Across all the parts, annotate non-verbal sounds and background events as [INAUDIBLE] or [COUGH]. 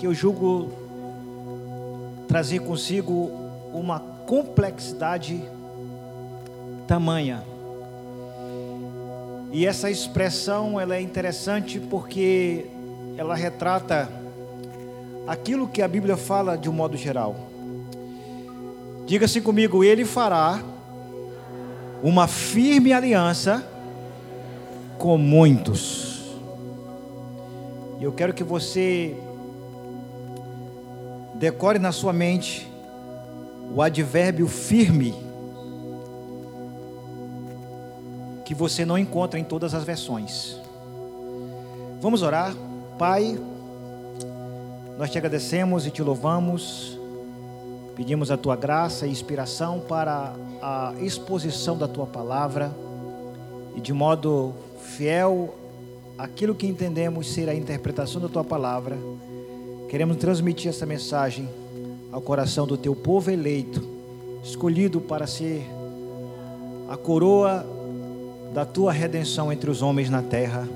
que eu julgo trazer consigo uma complexidade tamanha. E essa expressão ela é interessante porque ela retrata aquilo que a Bíblia fala de um modo geral. Diga assim comigo: Ele fará uma firme aliança com muitos. E eu quero que você decore na sua mente o advérbio firme, que você não encontra em todas as versões. Vamos orar, Pai. Nós te agradecemos e te louvamos. Pedimos a tua graça e inspiração para a exposição da tua palavra e de modo fiel aquilo que entendemos ser a interpretação da tua palavra, queremos transmitir essa mensagem ao coração do teu povo eleito, escolhido para ser a coroa da tua redenção entre os homens na terra,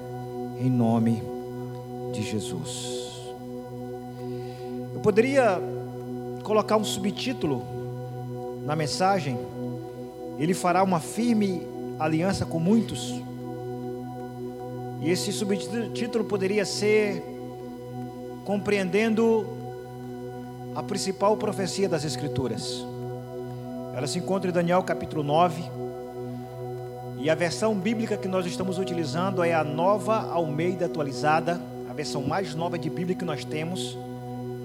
em nome de Jesus. Eu poderia colocar um subtítulo na mensagem, ele fará uma firme aliança com muitos. E esse subtítulo poderia ser Compreendendo a principal profecia das Escrituras. Ela se encontra em Daniel capítulo 9. E a versão bíblica que nós estamos utilizando é a nova Almeida atualizada, a versão mais nova de Bíblia que nós temos.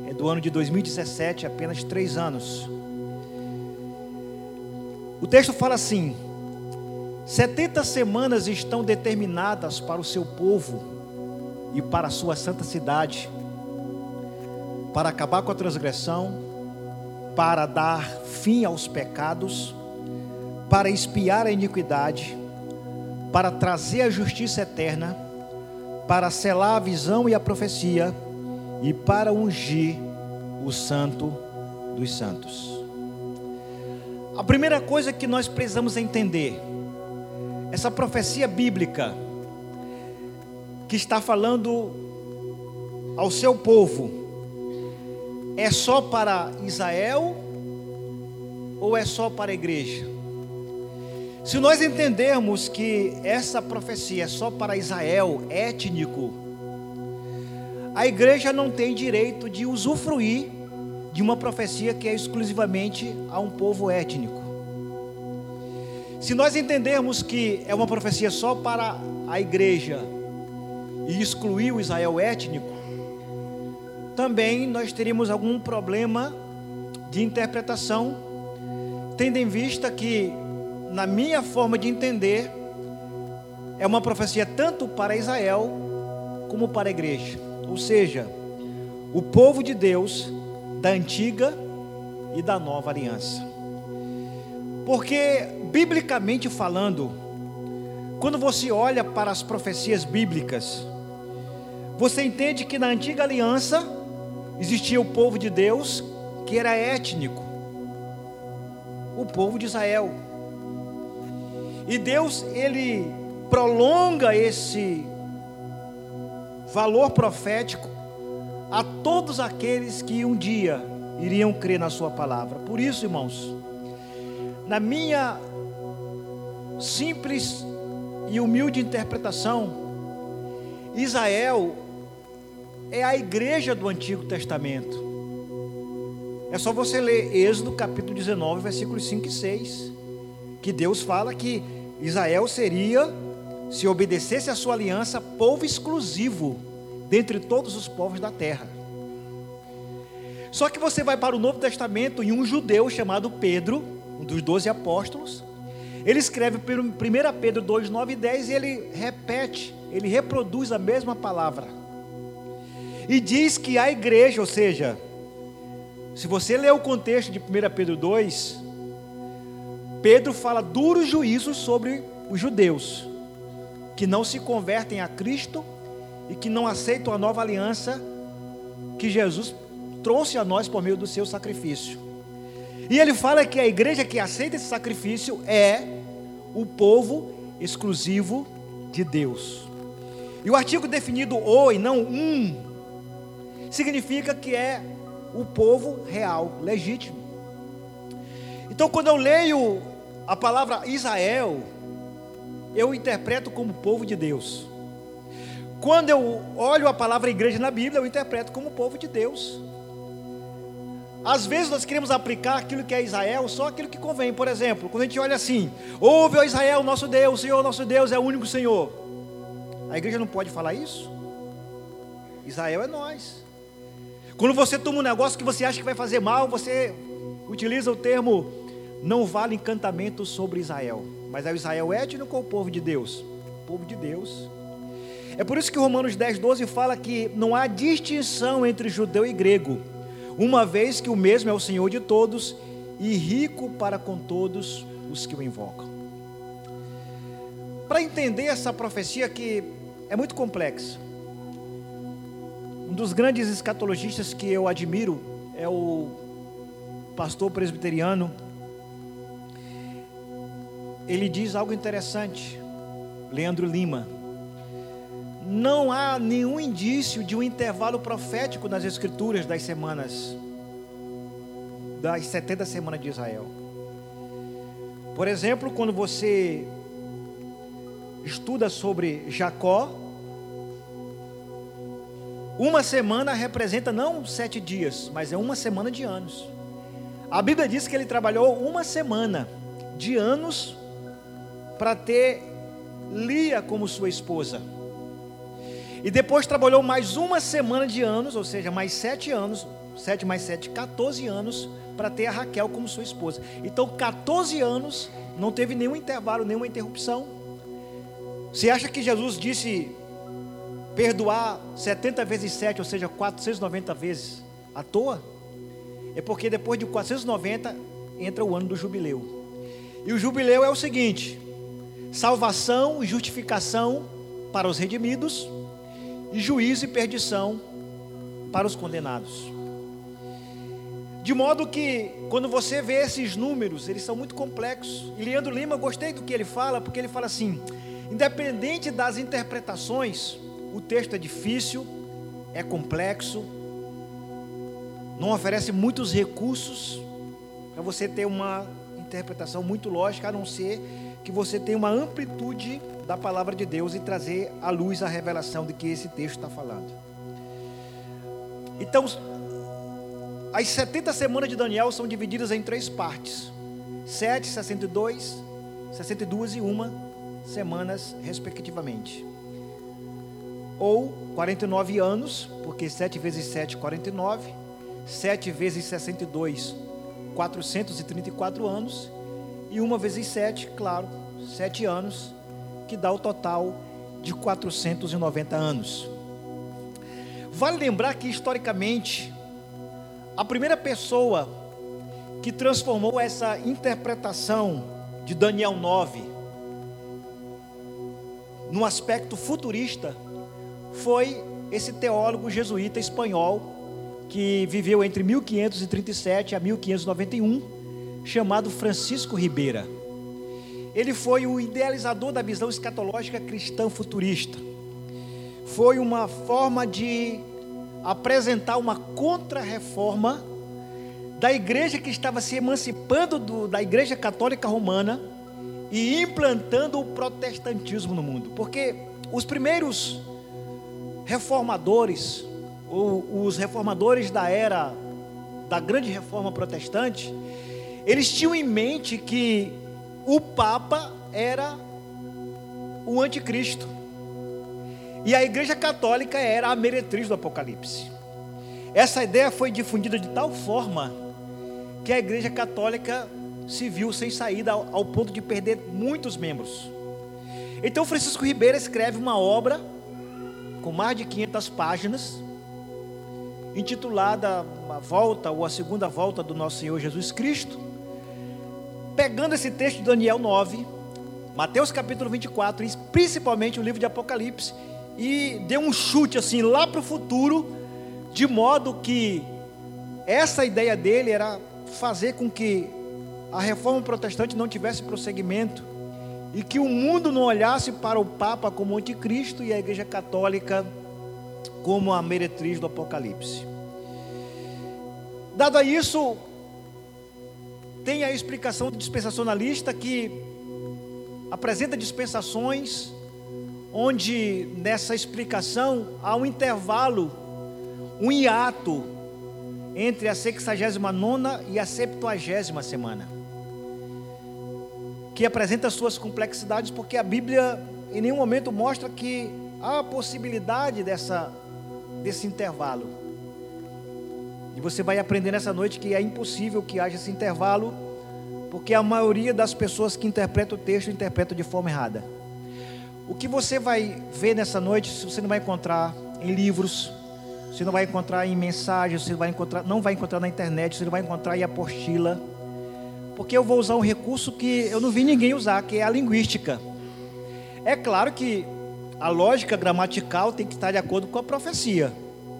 É do ano de 2017, apenas três anos. O texto fala assim: 70 semanas estão determinadas para o seu povo e para a sua santa cidade, para acabar com a transgressão, para dar fim aos pecados, para espiar a iniquidade, para trazer a justiça eterna, para selar a visão e a profecia e para ungir o santo dos santos. A primeira coisa que nós precisamos entender essa profecia bíblica que está falando ao seu povo é só para Israel ou é só para a igreja? Se nós entendermos que essa profecia é só para Israel étnico, a igreja não tem direito de usufruir de uma profecia que é exclusivamente a um povo étnico. Se nós entendermos que é uma profecia só para a igreja e excluir o Israel étnico, também nós teríamos algum problema de interpretação, tendo em vista que, na minha forma de entender, é uma profecia tanto para Israel como para a igreja, ou seja, o povo de Deus da antiga e da nova aliança. Porque, biblicamente falando, quando você olha para as profecias bíblicas, você entende que na antiga aliança existia o povo de Deus que era étnico, o povo de Israel. E Deus, ele prolonga esse valor profético a todos aqueles que um dia iriam crer na Sua palavra. Por isso, irmãos, na minha simples e humilde interpretação, Israel é a igreja do Antigo Testamento. É só você ler Êxodo capítulo 19, versículos 5 e 6, que Deus fala que Israel seria, se obedecesse a sua aliança, povo exclusivo dentre todos os povos da terra. Só que você vai para o Novo Testamento e um judeu chamado Pedro, um dos doze apóstolos, ele escreve 1 Pedro 2, 9 e 10 e ele repete, ele reproduz a mesma palavra. E diz que a igreja, ou seja, se você ler o contexto de 1 Pedro 2, Pedro fala duros juízos sobre os judeus que não se convertem a Cristo e que não aceitam a nova aliança que Jesus trouxe a nós por meio do seu sacrifício. E ele fala que a igreja que aceita esse sacrifício é o povo exclusivo de Deus. E o artigo definido o e não um significa que é o povo real, legítimo. Então, quando eu leio a palavra Israel, eu interpreto como povo de Deus. Quando eu olho a palavra igreja na Bíblia, eu interpreto como povo de Deus. Às vezes nós queremos aplicar aquilo que é Israel, só aquilo que convém. Por exemplo, quando a gente olha assim: Ouve, ó Israel, nosso Deus, Senhor, nosso Deus é o único Senhor. A igreja não pode falar isso? Israel é nós. Quando você toma um negócio que você acha que vai fazer mal, você utiliza o termo não vale encantamento sobre Israel. Mas é o Israel étnico ou o povo de Deus? O povo de Deus. É por isso que Romanos 10, 12 fala que não há distinção entre judeu e grego uma vez que o mesmo é o Senhor de todos e rico para com todos os que o invocam. Para entender essa profecia que é muito complexa, dos grandes escatologistas que eu admiro é o pastor presbiteriano. Ele diz algo interessante, Leandro Lima não há nenhum indício de um intervalo profético nas escrituras das semanas, das 70 semanas de Israel. Por exemplo, quando você estuda sobre Jacó, uma semana representa não sete dias, mas é uma semana de anos. A Bíblia diz que ele trabalhou uma semana de anos para ter Lia como sua esposa. E depois trabalhou mais uma semana de anos, ou seja, mais sete anos, sete mais sete, 14 anos, para ter a Raquel como sua esposa. Então, 14 anos, não teve nenhum intervalo, nenhuma interrupção. Você acha que Jesus disse perdoar 70 vezes 7, ou seja, 490 vezes à toa? É porque depois de 490 entra o ano do jubileu. E o jubileu é o seguinte: salvação e justificação para os redimidos e juízo e perdição para os condenados. De modo que, quando você vê esses números, eles são muito complexos. E Leandro Lima, gostei do que ele fala, porque ele fala assim: independente das interpretações, o texto é difícil, é complexo, não oferece muitos recursos para você ter uma interpretação muito lógica, a não ser que você tenha uma amplitude da palavra de Deus e trazer à luz a revelação de que esse texto está falando. Então, as 70 semanas de Daniel são divididas em três partes: 7, 62, 62 e 1 semanas, respectivamente. Ou 49 anos, porque 7 vezes 7, 49. 7 vezes 62, 434 anos. E 1 vezes 7, claro, 7 anos, que dá o total de 490 anos. Vale lembrar que, historicamente, a primeira pessoa que transformou essa interpretação de Daniel 9 num aspecto futurista foi esse teólogo jesuíta espanhol que viveu entre 1537 a 1591, chamado Francisco Ribeira. Ele foi o idealizador da visão escatológica cristã futurista. Foi uma forma de apresentar uma contra-reforma da igreja que estava se emancipando do, da igreja católica romana e implantando o protestantismo no mundo. Porque os primeiros reformadores, ou os reformadores da era da grande reforma protestante, eles tinham em mente que o Papa era o anticristo. E a Igreja Católica era a meretriz do Apocalipse. Essa ideia foi difundida de tal forma que a Igreja Católica se viu sem saída ao, ao ponto de perder muitos membros. Então Francisco Ribeiro escreve uma obra com mais de 500 páginas, intitulada A Volta ou a Segunda Volta do Nosso Senhor Jesus Cristo pegando esse texto de Daniel 9, Mateus capítulo 24, e principalmente o livro de Apocalipse, e deu um chute assim lá para o futuro, de modo que essa ideia dele era fazer com que a reforma protestante não tivesse prosseguimento e que o mundo não olhasse para o Papa como anticristo e a Igreja Católica como a meretriz do Apocalipse. Dado isso, tem a explicação do dispensacionalista que apresenta dispensações onde nessa explicação há um intervalo, um hiato entre a 69 e a 70 semana, que apresenta suas complexidades, porque a Bíblia em nenhum momento mostra que há a possibilidade dessa, desse intervalo. E você vai aprender nessa noite que é impossível que haja esse intervalo, porque a maioria das pessoas que interpretam o texto interpretam de forma errada. O que você vai ver nessa noite, você não vai encontrar em livros, você não vai encontrar em mensagens, você vai encontrar, não vai encontrar na internet, você não vai encontrar em apostila. Porque eu vou usar um recurso que eu não vi ninguém usar, que é a linguística. É claro que a lógica gramatical tem que estar de acordo com a profecia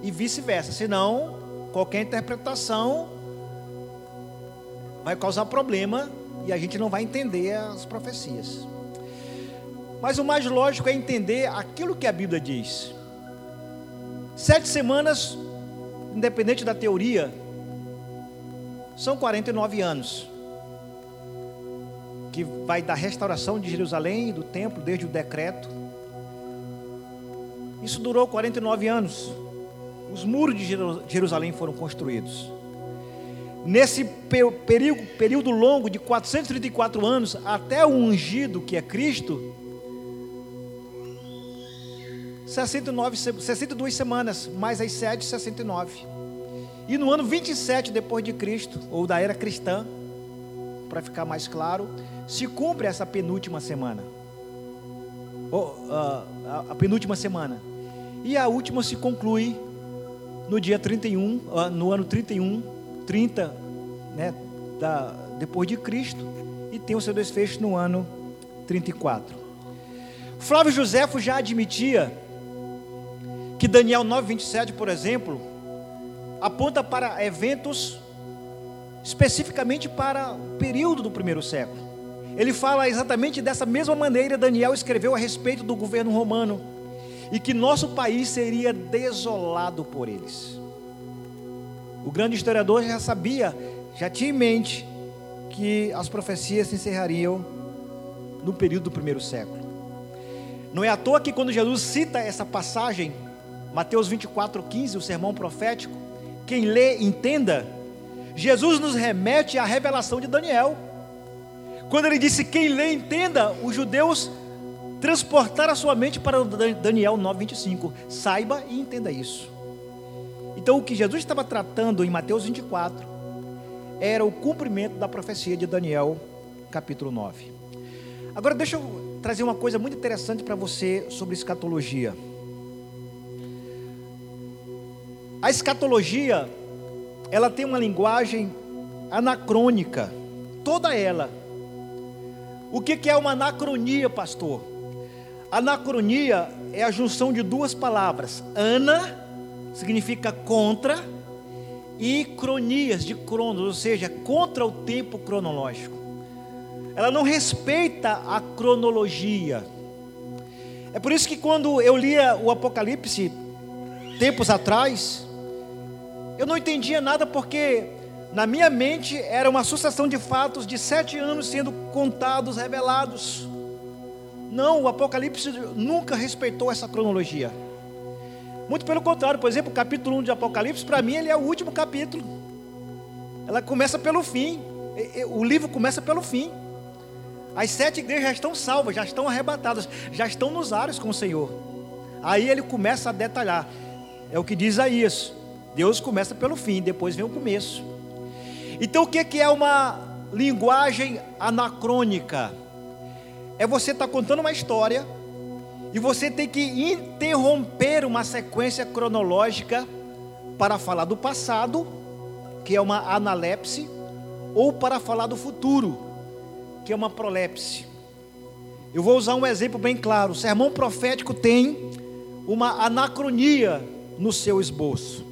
e vice-versa, senão qualquer interpretação vai causar problema e a gente não vai entender as profecias. Mas o mais lógico é entender aquilo que a Bíblia diz. Sete semanas, independente da teoria, são 49 anos. Que vai da restauração de Jerusalém, do templo, desde o decreto. Isso durou 49 anos. Os muros de Jerusalém foram construídos. Nesse período, período longo de 434 anos, até o ungido que é Cristo, 69, 62 semanas, mais as 7, 69. E no ano 27 depois de Cristo, ou da era cristã, para ficar mais claro, se cumpre essa penúltima semana. Ou, uh, a, a, penúltima semana. E a última se conclui no dia 31, uh, no ano 31, 30, né, da, depois de Cristo, e tem o seu desfecho no ano 34. Flávio Josefo já admitia que Daniel 9:27, por exemplo, aponta para eventos especificamente para o período do primeiro século. Ele fala exatamente dessa mesma maneira Daniel escreveu a respeito do governo romano e que nosso país seria desolado por eles. O grande historiador já sabia, já tinha em mente que as profecias se encerrariam no período do primeiro século. Não é à toa que quando Jesus cita essa passagem Mateus 24, 15, o sermão profético. Quem lê, entenda. Jesus nos remete à revelação de Daniel. Quando ele disse: Quem lê, entenda, os judeus transportaram a sua mente para Daniel 9,25. Saiba e entenda isso. Então, o que Jesus estava tratando em Mateus 24 era o cumprimento da profecia de Daniel, capítulo 9. Agora, deixa eu trazer uma coisa muito interessante para você sobre escatologia. A escatologia, ela tem uma linguagem anacrônica, toda ela. O que é uma anacronia, pastor? Anacronia é a junção de duas palavras. Ana significa contra e cronias de cronos, ou seja, contra o tempo cronológico. Ela não respeita a cronologia. É por isso que quando eu lia o Apocalipse tempos atrás, eu não entendia nada porque na minha mente era uma sucessão de fatos de sete anos sendo contados, revelados. Não, o Apocalipse nunca respeitou essa cronologia. Muito pelo contrário, por exemplo, o capítulo 1 de Apocalipse, para mim, ele é o último capítulo. Ela começa pelo fim. O livro começa pelo fim. As sete igrejas já estão salvas, já estão arrebatadas, já estão nos ares com o Senhor. Aí ele começa a detalhar. É o que diz Isaías. Deus começa pelo fim, depois vem o começo. Então o que é uma linguagem anacrônica? É você estar tá contando uma história e você tem que interromper uma sequência cronológica para falar do passado, que é uma analepse, ou para falar do futuro, que é uma prolepse. Eu vou usar um exemplo bem claro. O sermão profético tem uma anacronia no seu esboço.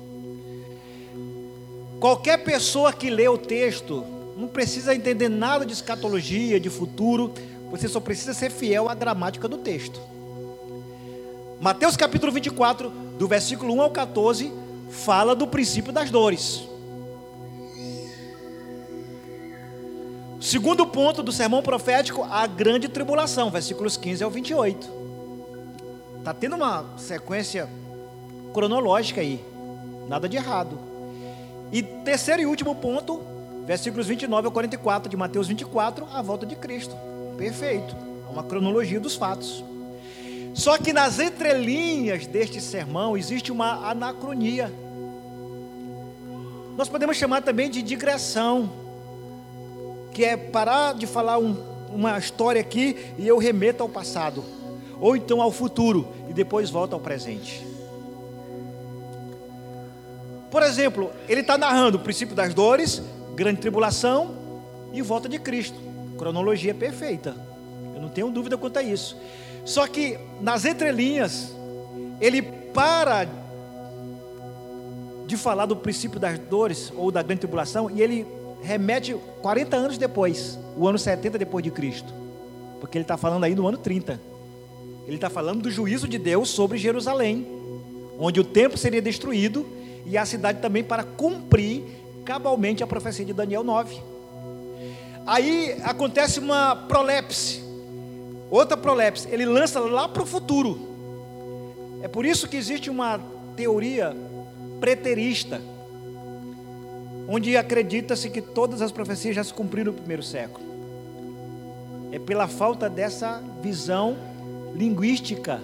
Qualquer pessoa que lê o texto não precisa entender nada de escatologia, de futuro, você só precisa ser fiel à gramática do texto. Mateus capítulo 24 do versículo 1 ao 14, fala do princípio das dores. Segundo ponto do sermão profético, a grande tribulação, versículos 15 ao 28. Está tendo uma sequência cronológica aí, nada de errado. E terceiro e último ponto, versículos 29 ao 44 de Mateus 24, a volta de Cristo. Perfeito, uma cronologia dos fatos. Só que nas entrelinhas deste sermão existe uma anacronia. Nós podemos chamar também de digressão que é parar de falar um, uma história aqui e eu remeto ao passado, ou então ao futuro e depois volta ao presente. Por exemplo, ele está narrando o princípio das dores, grande tribulação e volta de Cristo. Cronologia perfeita. Eu não tenho dúvida quanto a isso. Só que nas entrelinhas, ele para de falar do princípio das dores ou da grande tribulação e ele remete 40 anos depois, o ano 70 depois de Cristo. Porque ele está falando aí do ano 30. Ele está falando do juízo de Deus sobre Jerusalém, onde o templo seria destruído e a cidade também para cumprir cabalmente a profecia de Daniel 9. Aí acontece uma prolepse, outra prolepse, ele lança lá para o futuro. É por isso que existe uma teoria preterista onde acredita-se que todas as profecias já se cumpriram no primeiro século. É pela falta dessa visão linguística.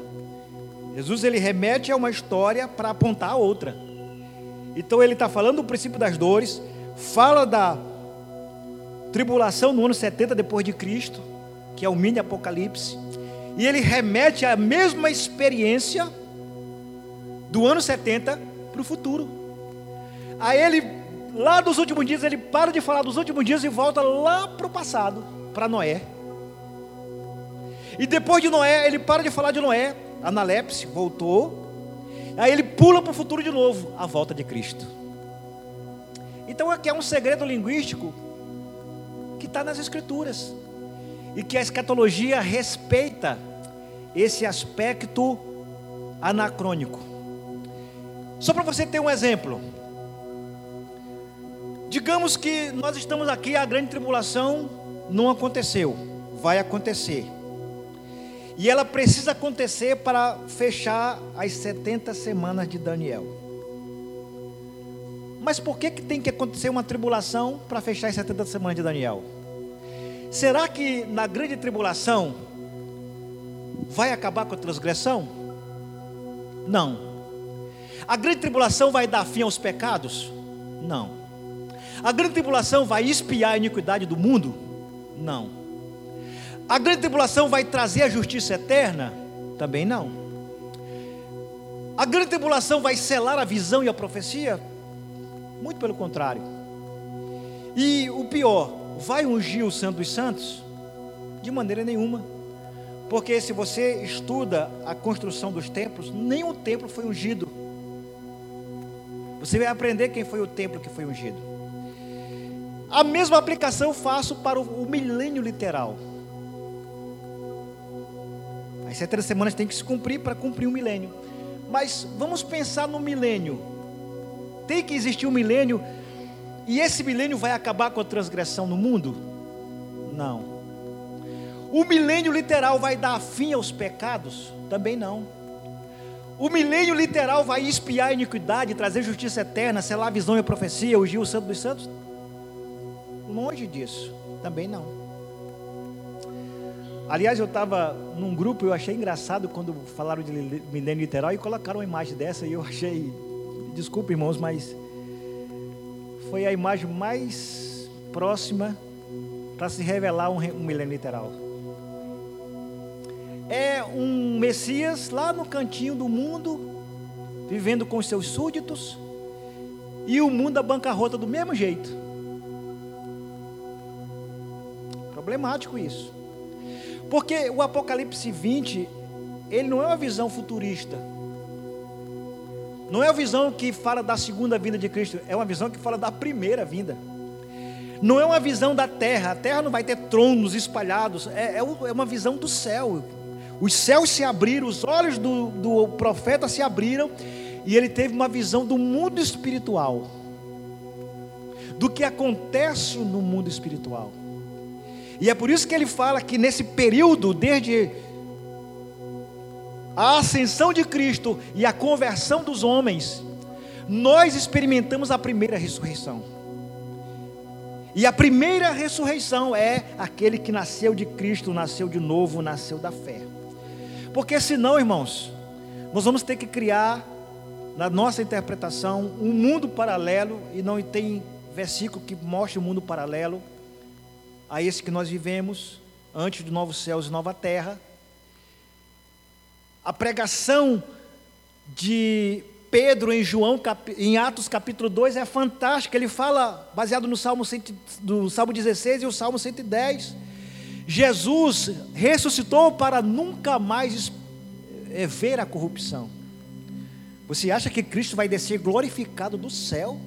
Jesus ele remete a uma história para apontar a outra. Então ele está falando do princípio das dores, fala da tribulação no ano 70 depois de Cristo, que é o mini apocalipse, e ele remete a mesma experiência do ano 70 para o futuro. Aí ele lá dos últimos dias, ele para de falar dos últimos dias e volta lá para o passado, para Noé. E depois de Noé, ele para de falar de Noé, Analepse, voltou. Aí ele pula para o futuro de novo, a volta de Cristo. Então aqui é um segredo linguístico que está nas Escrituras. E que a escatologia respeita esse aspecto anacrônico. Só para você ter um exemplo. Digamos que nós estamos aqui, a grande tribulação não aconteceu, vai acontecer. E ela precisa acontecer para fechar as 70 semanas de Daniel. Mas por que, que tem que acontecer uma tribulação para fechar as 70 semanas de Daniel? Será que na grande tribulação vai acabar com a transgressão? Não. A grande tribulação vai dar fim aos pecados? Não. A grande tribulação vai espiar a iniquidade do mundo? Não. A grande tribulação vai trazer a justiça eterna? Também não. A grande tribulação vai selar a visão e a profecia? Muito pelo contrário. E o pior, vai ungir o Santo dos Santos? De maneira nenhuma. Porque se você estuda a construção dos templos, nenhum templo foi ungido. Você vai aprender quem foi o templo que foi ungido. A mesma aplicação faço para o milênio literal. As 70 semanas tem que se cumprir para cumprir o um milênio. Mas vamos pensar no milênio. Tem que existir um milênio e esse milênio vai acabar com a transgressão no mundo? Não. O milênio literal vai dar fim aos pecados? Também não. O milênio literal vai espiar a iniquidade, trazer justiça eterna, selar a visão e a profecia, ungir o santo dos santos? Longe disso, também não. Aliás, eu estava num grupo, eu achei engraçado quando falaram de milênio literal e colocaram uma imagem dessa e eu achei, desculpa irmãos, mas foi a imagem mais próxima para se revelar um, um milênio literal. É um Messias lá no cantinho do mundo, vivendo com seus súditos, e o mundo a bancarrota do mesmo jeito. Problemático isso. Porque o Apocalipse 20, ele não é uma visão futurista. Não é uma visão que fala da segunda vinda de Cristo, é uma visão que fala da primeira vinda. Não é uma visão da terra, a terra não vai ter tronos espalhados, é, é, é uma visão do céu. Os céus se abriram, os olhos do, do profeta se abriram, e ele teve uma visão do mundo espiritual, do que acontece no mundo espiritual. E é por isso que ele fala que nesse período, desde a ascensão de Cristo e a conversão dos homens, nós experimentamos a primeira ressurreição. E a primeira ressurreição é aquele que nasceu de Cristo, nasceu de novo, nasceu da fé. Porque senão, irmãos, nós vamos ter que criar, na nossa interpretação, um mundo paralelo, e não tem versículo que mostre o um mundo paralelo a esse que nós vivemos, antes de novos céus e nova terra. A pregação de Pedro em João, em Atos capítulo 2 é fantástica. Ele fala, baseado no Salmo, 100, do Salmo 16 e o Salmo 110. Jesus ressuscitou para nunca mais é, ver a corrupção. Você acha que Cristo vai descer glorificado do céu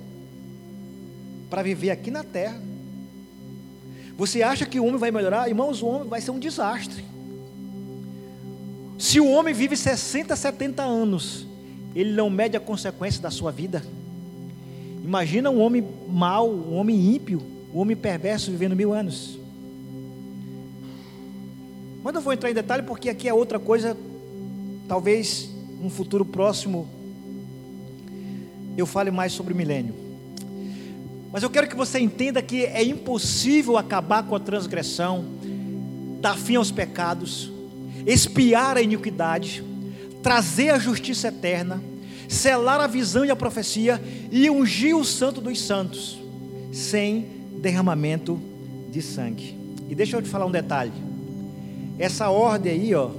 para viver aqui na terra? Você acha que o homem vai melhorar? Irmãos, o homem vai ser um desastre. Se o homem vive 60, 70 anos ele não mede a consequência da sua vida. Imagina um homem mau, um homem ímpio, um homem perverso vivendo mil anos. Mas não vou entrar em detalhe porque aqui é outra coisa, talvez um futuro próximo eu fale mais sobre o milênio. Mas eu quero que você entenda que é impossível acabar com a transgressão, dar fim aos pecados, espiar a iniquidade, trazer a justiça eterna, selar a visão e a profecia e ungir o santo dos santos, sem derramamento de sangue. E deixa eu te falar um detalhe. Essa ordem aí, ó,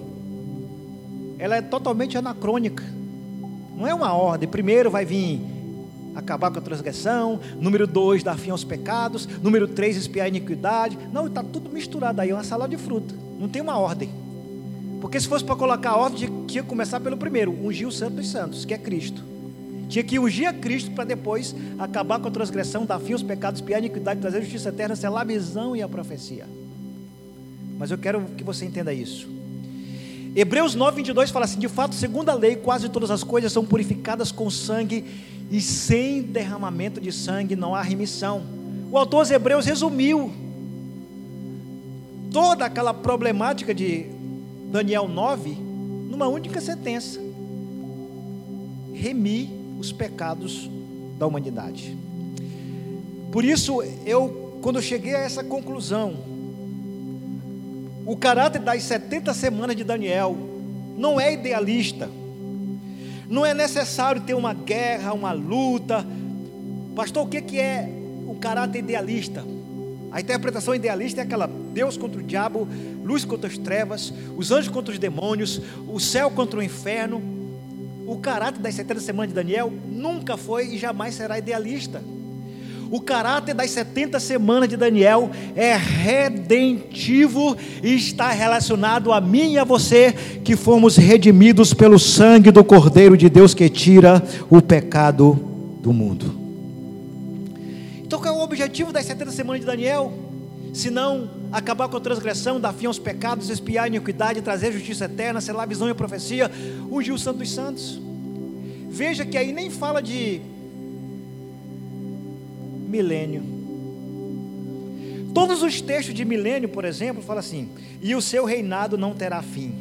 ela é totalmente anacrônica. Não é uma ordem. Primeiro vai vir acabar com a transgressão. Número dois, dar fim aos pecados. Número três, espiar a iniquidade. Não, está tudo misturado aí, é uma salada de fruta. Não tem uma ordem. Porque se fosse para colocar a ordem, tinha que começar pelo primeiro, ungir o santo dos santos, que é Cristo. Tinha que ungir a Cristo para depois acabar com a transgressão, dar fim aos pecados, piar a iniquidade, trazer a justiça eterna, selar a visão e a profecia. Mas eu quero que você entenda isso. Hebreus 9, 22 fala assim: De fato, segundo a lei, quase todas as coisas são purificadas com sangue, e sem derramamento de sangue não há remissão. O autor aos Hebreus resumiu toda aquela problemática de Daniel 9, numa única sentença: remir os pecados da humanidade. Por isso, eu, quando cheguei a essa conclusão, o caráter das 70 semanas de Daniel não é idealista, não é necessário ter uma guerra, uma luta. Pastor, o que é o caráter idealista? A interpretação idealista é aquela Deus contra o diabo, luz contra as trevas, os anjos contra os demônios, o céu contra o inferno. O caráter das 70 semanas de Daniel nunca foi e jamais será idealista. O caráter das 70 semanas de Daniel é redentivo e está relacionado a mim e a você, que fomos redimidos pelo sangue do Cordeiro de Deus que tira o pecado do mundo. Então, qual é o objetivo das 70 semanas de Daniel? Se não acabar com a transgressão, dar fim aos pecados, espiar a iniquidade, trazer justiça eterna, selar a visão e a profecia, ungir o santo dos santos. Veja que aí nem fala de milênio. Todos os textos de milênio, por exemplo, falam assim: e o seu reinado não terá fim.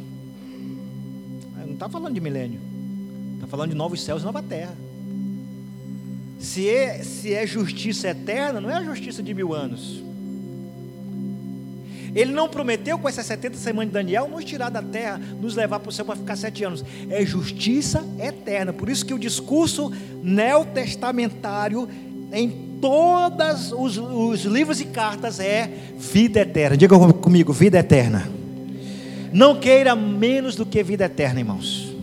Não está falando de milênio, está falando de novos céus e nova terra. Se é, se é justiça eterna, não é a justiça de mil anos. Ele não prometeu com essas 70 semanas de Daniel nos tirar da terra, nos levar para o céu para ficar sete anos. É justiça eterna. Por isso que o discurso neotestamentário em todos os, os livros e cartas é vida eterna. Diga comigo, vida eterna. Não queira menos do que vida eterna, irmãos.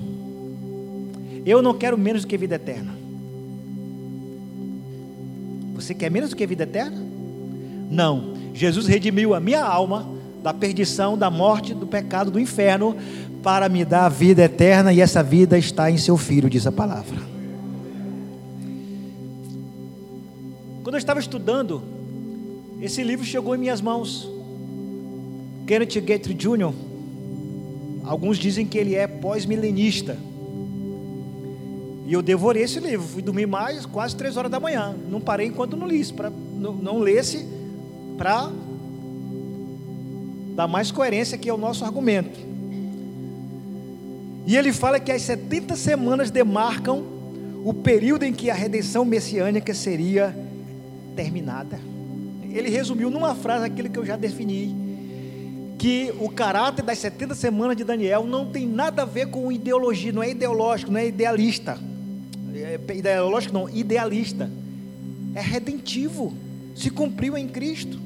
Eu não quero menos do que vida eterna. Você quer menos do que vida eterna? Não. Jesus redimiu a minha alma da perdição, da morte, do pecado, do inferno, para me dar a vida eterna, e essa vida está em seu filho, diz a palavra. Quando eu estava estudando, esse livro chegou em minhas mãos. Kenneth Guthrie Jr., alguns dizem que ele é pós-milenista. E eu devorei esse livro. Fui dormir mais, quase três horas da manhã. Não parei enquanto não li, para não, não lesse, para dar mais coerência aqui ao nosso argumento. E ele fala que as 70 semanas demarcam o período em que a redenção messiânica seria terminada. Ele resumiu numa frase aquilo que eu já defini, que o caráter das 70 semanas de Daniel não tem nada a ver com ideologia, não é ideológico, não é idealista. É ideológico não, idealista. É redentivo. Se cumpriu em Cristo.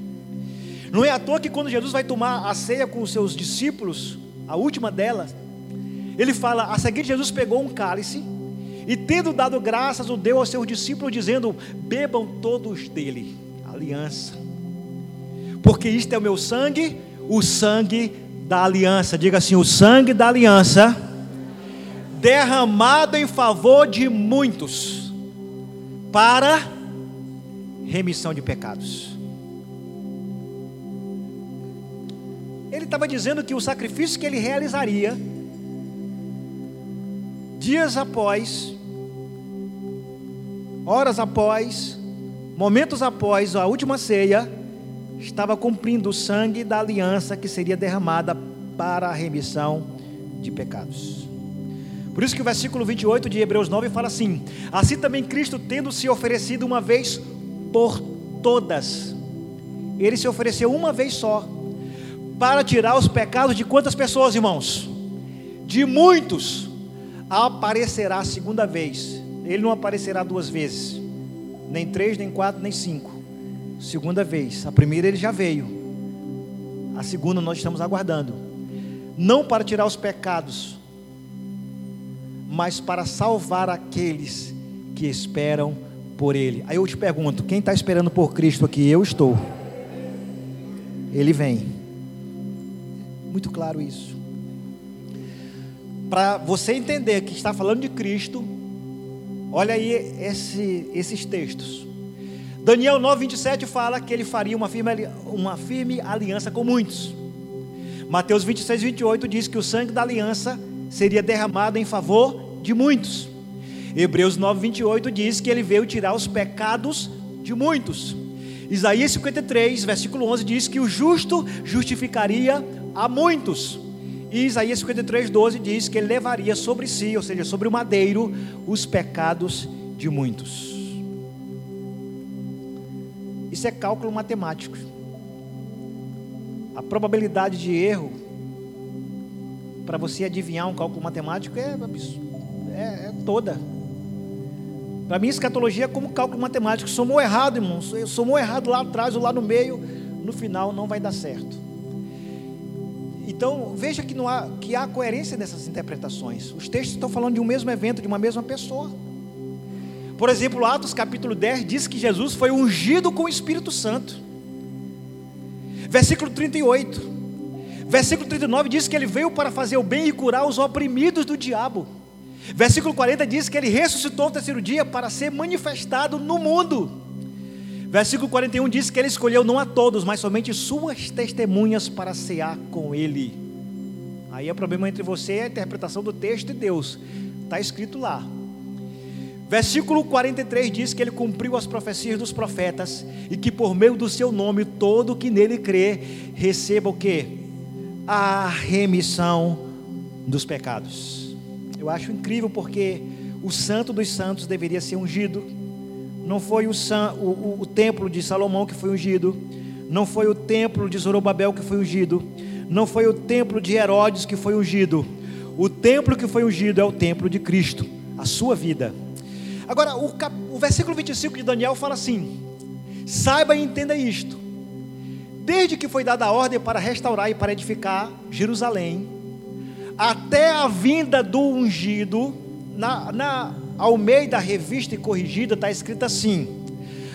Não é à toa que quando Jesus vai tomar a ceia com os seus discípulos, a última delas, ele fala: a seguir, Jesus pegou um cálice e, tendo dado graças, o deu aos seus discípulos, dizendo: Bebam todos dele, aliança, porque isto é o meu sangue, o sangue da aliança. Diga assim: o sangue da aliança, derramado em favor de muitos, para remissão de pecados. Ele estava dizendo que o sacrifício que ele realizaria dias após, horas após, momentos após a última ceia, estava cumprindo o sangue da aliança que seria derramada para a remissão de pecados. Por isso que o versículo 28 de Hebreus 9 fala assim: Assim também Cristo, tendo se oferecido uma vez por todas, ele se ofereceu uma vez só, para tirar os pecados de quantas pessoas, irmãos? De muitos aparecerá a segunda vez. Ele não aparecerá duas vezes, nem três, nem quatro, nem cinco. Segunda vez. A primeira ele já veio. A segunda nós estamos aguardando. Não para tirar os pecados, mas para salvar aqueles que esperam por Ele. Aí eu te pergunto: quem está esperando por Cristo aqui? Eu estou. Ele vem. Muito claro isso para você entender que está falando de Cristo, olha aí esse, esses textos. Daniel 9,27 fala que ele faria uma firme, uma firme aliança com muitos. Mateus 26, 28 diz que o sangue da aliança seria derramado em favor de muitos. Hebreus 9, 28 diz que ele veio tirar os pecados de muitos. Isaías 53, versículo 11 diz que o justo justificaria a muitos. E Isaías 53, 12 diz que ele levaria sobre si, ou seja, sobre o madeiro, os pecados de muitos. Isso é cálculo matemático. A probabilidade de erro para você adivinhar um cálculo matemático é, é, é toda. Para mim, escatologia é como cálculo matemático. Somou errado, irmãos. Somou errado lá atrás ou lá no meio. No final não vai dar certo. Então, veja que, não há, que há coerência nessas interpretações. Os textos estão falando de um mesmo evento, de uma mesma pessoa. Por exemplo, Atos capítulo 10 diz que Jesus foi ungido com o Espírito Santo. Versículo 38. Versículo 39 diz que ele veio para fazer o bem e curar os oprimidos do diabo. Versículo 40 diz que ele ressuscitou no terceiro dia para ser manifestado no mundo. Versículo 41 diz que ele escolheu não a todos, mas somente suas testemunhas para cear com ele. Aí é o problema entre você e a interpretação do texto de Deus. Está escrito lá. Versículo 43 diz que ele cumpriu as profecias dos profetas e que por meio do seu nome todo que nele crê receba o que? A remissão dos pecados. Eu acho incrível porque o santo dos santos deveria ser ungido não foi o, o, o, templo de Salomão que foi ungido, não foi o templo de Zorobabel que foi ungido, não foi o templo de Herodes que foi ungido. O templo que foi ungido é o templo de Cristo, a sua vida. Agora, o, cap, o versículo 25 de Daniel fala assim: saiba e entenda isto. Desde que foi dada a ordem para restaurar e para edificar Jerusalém, até a vinda do ungido, na, na Almeida Revista e Corrigida está escrito assim: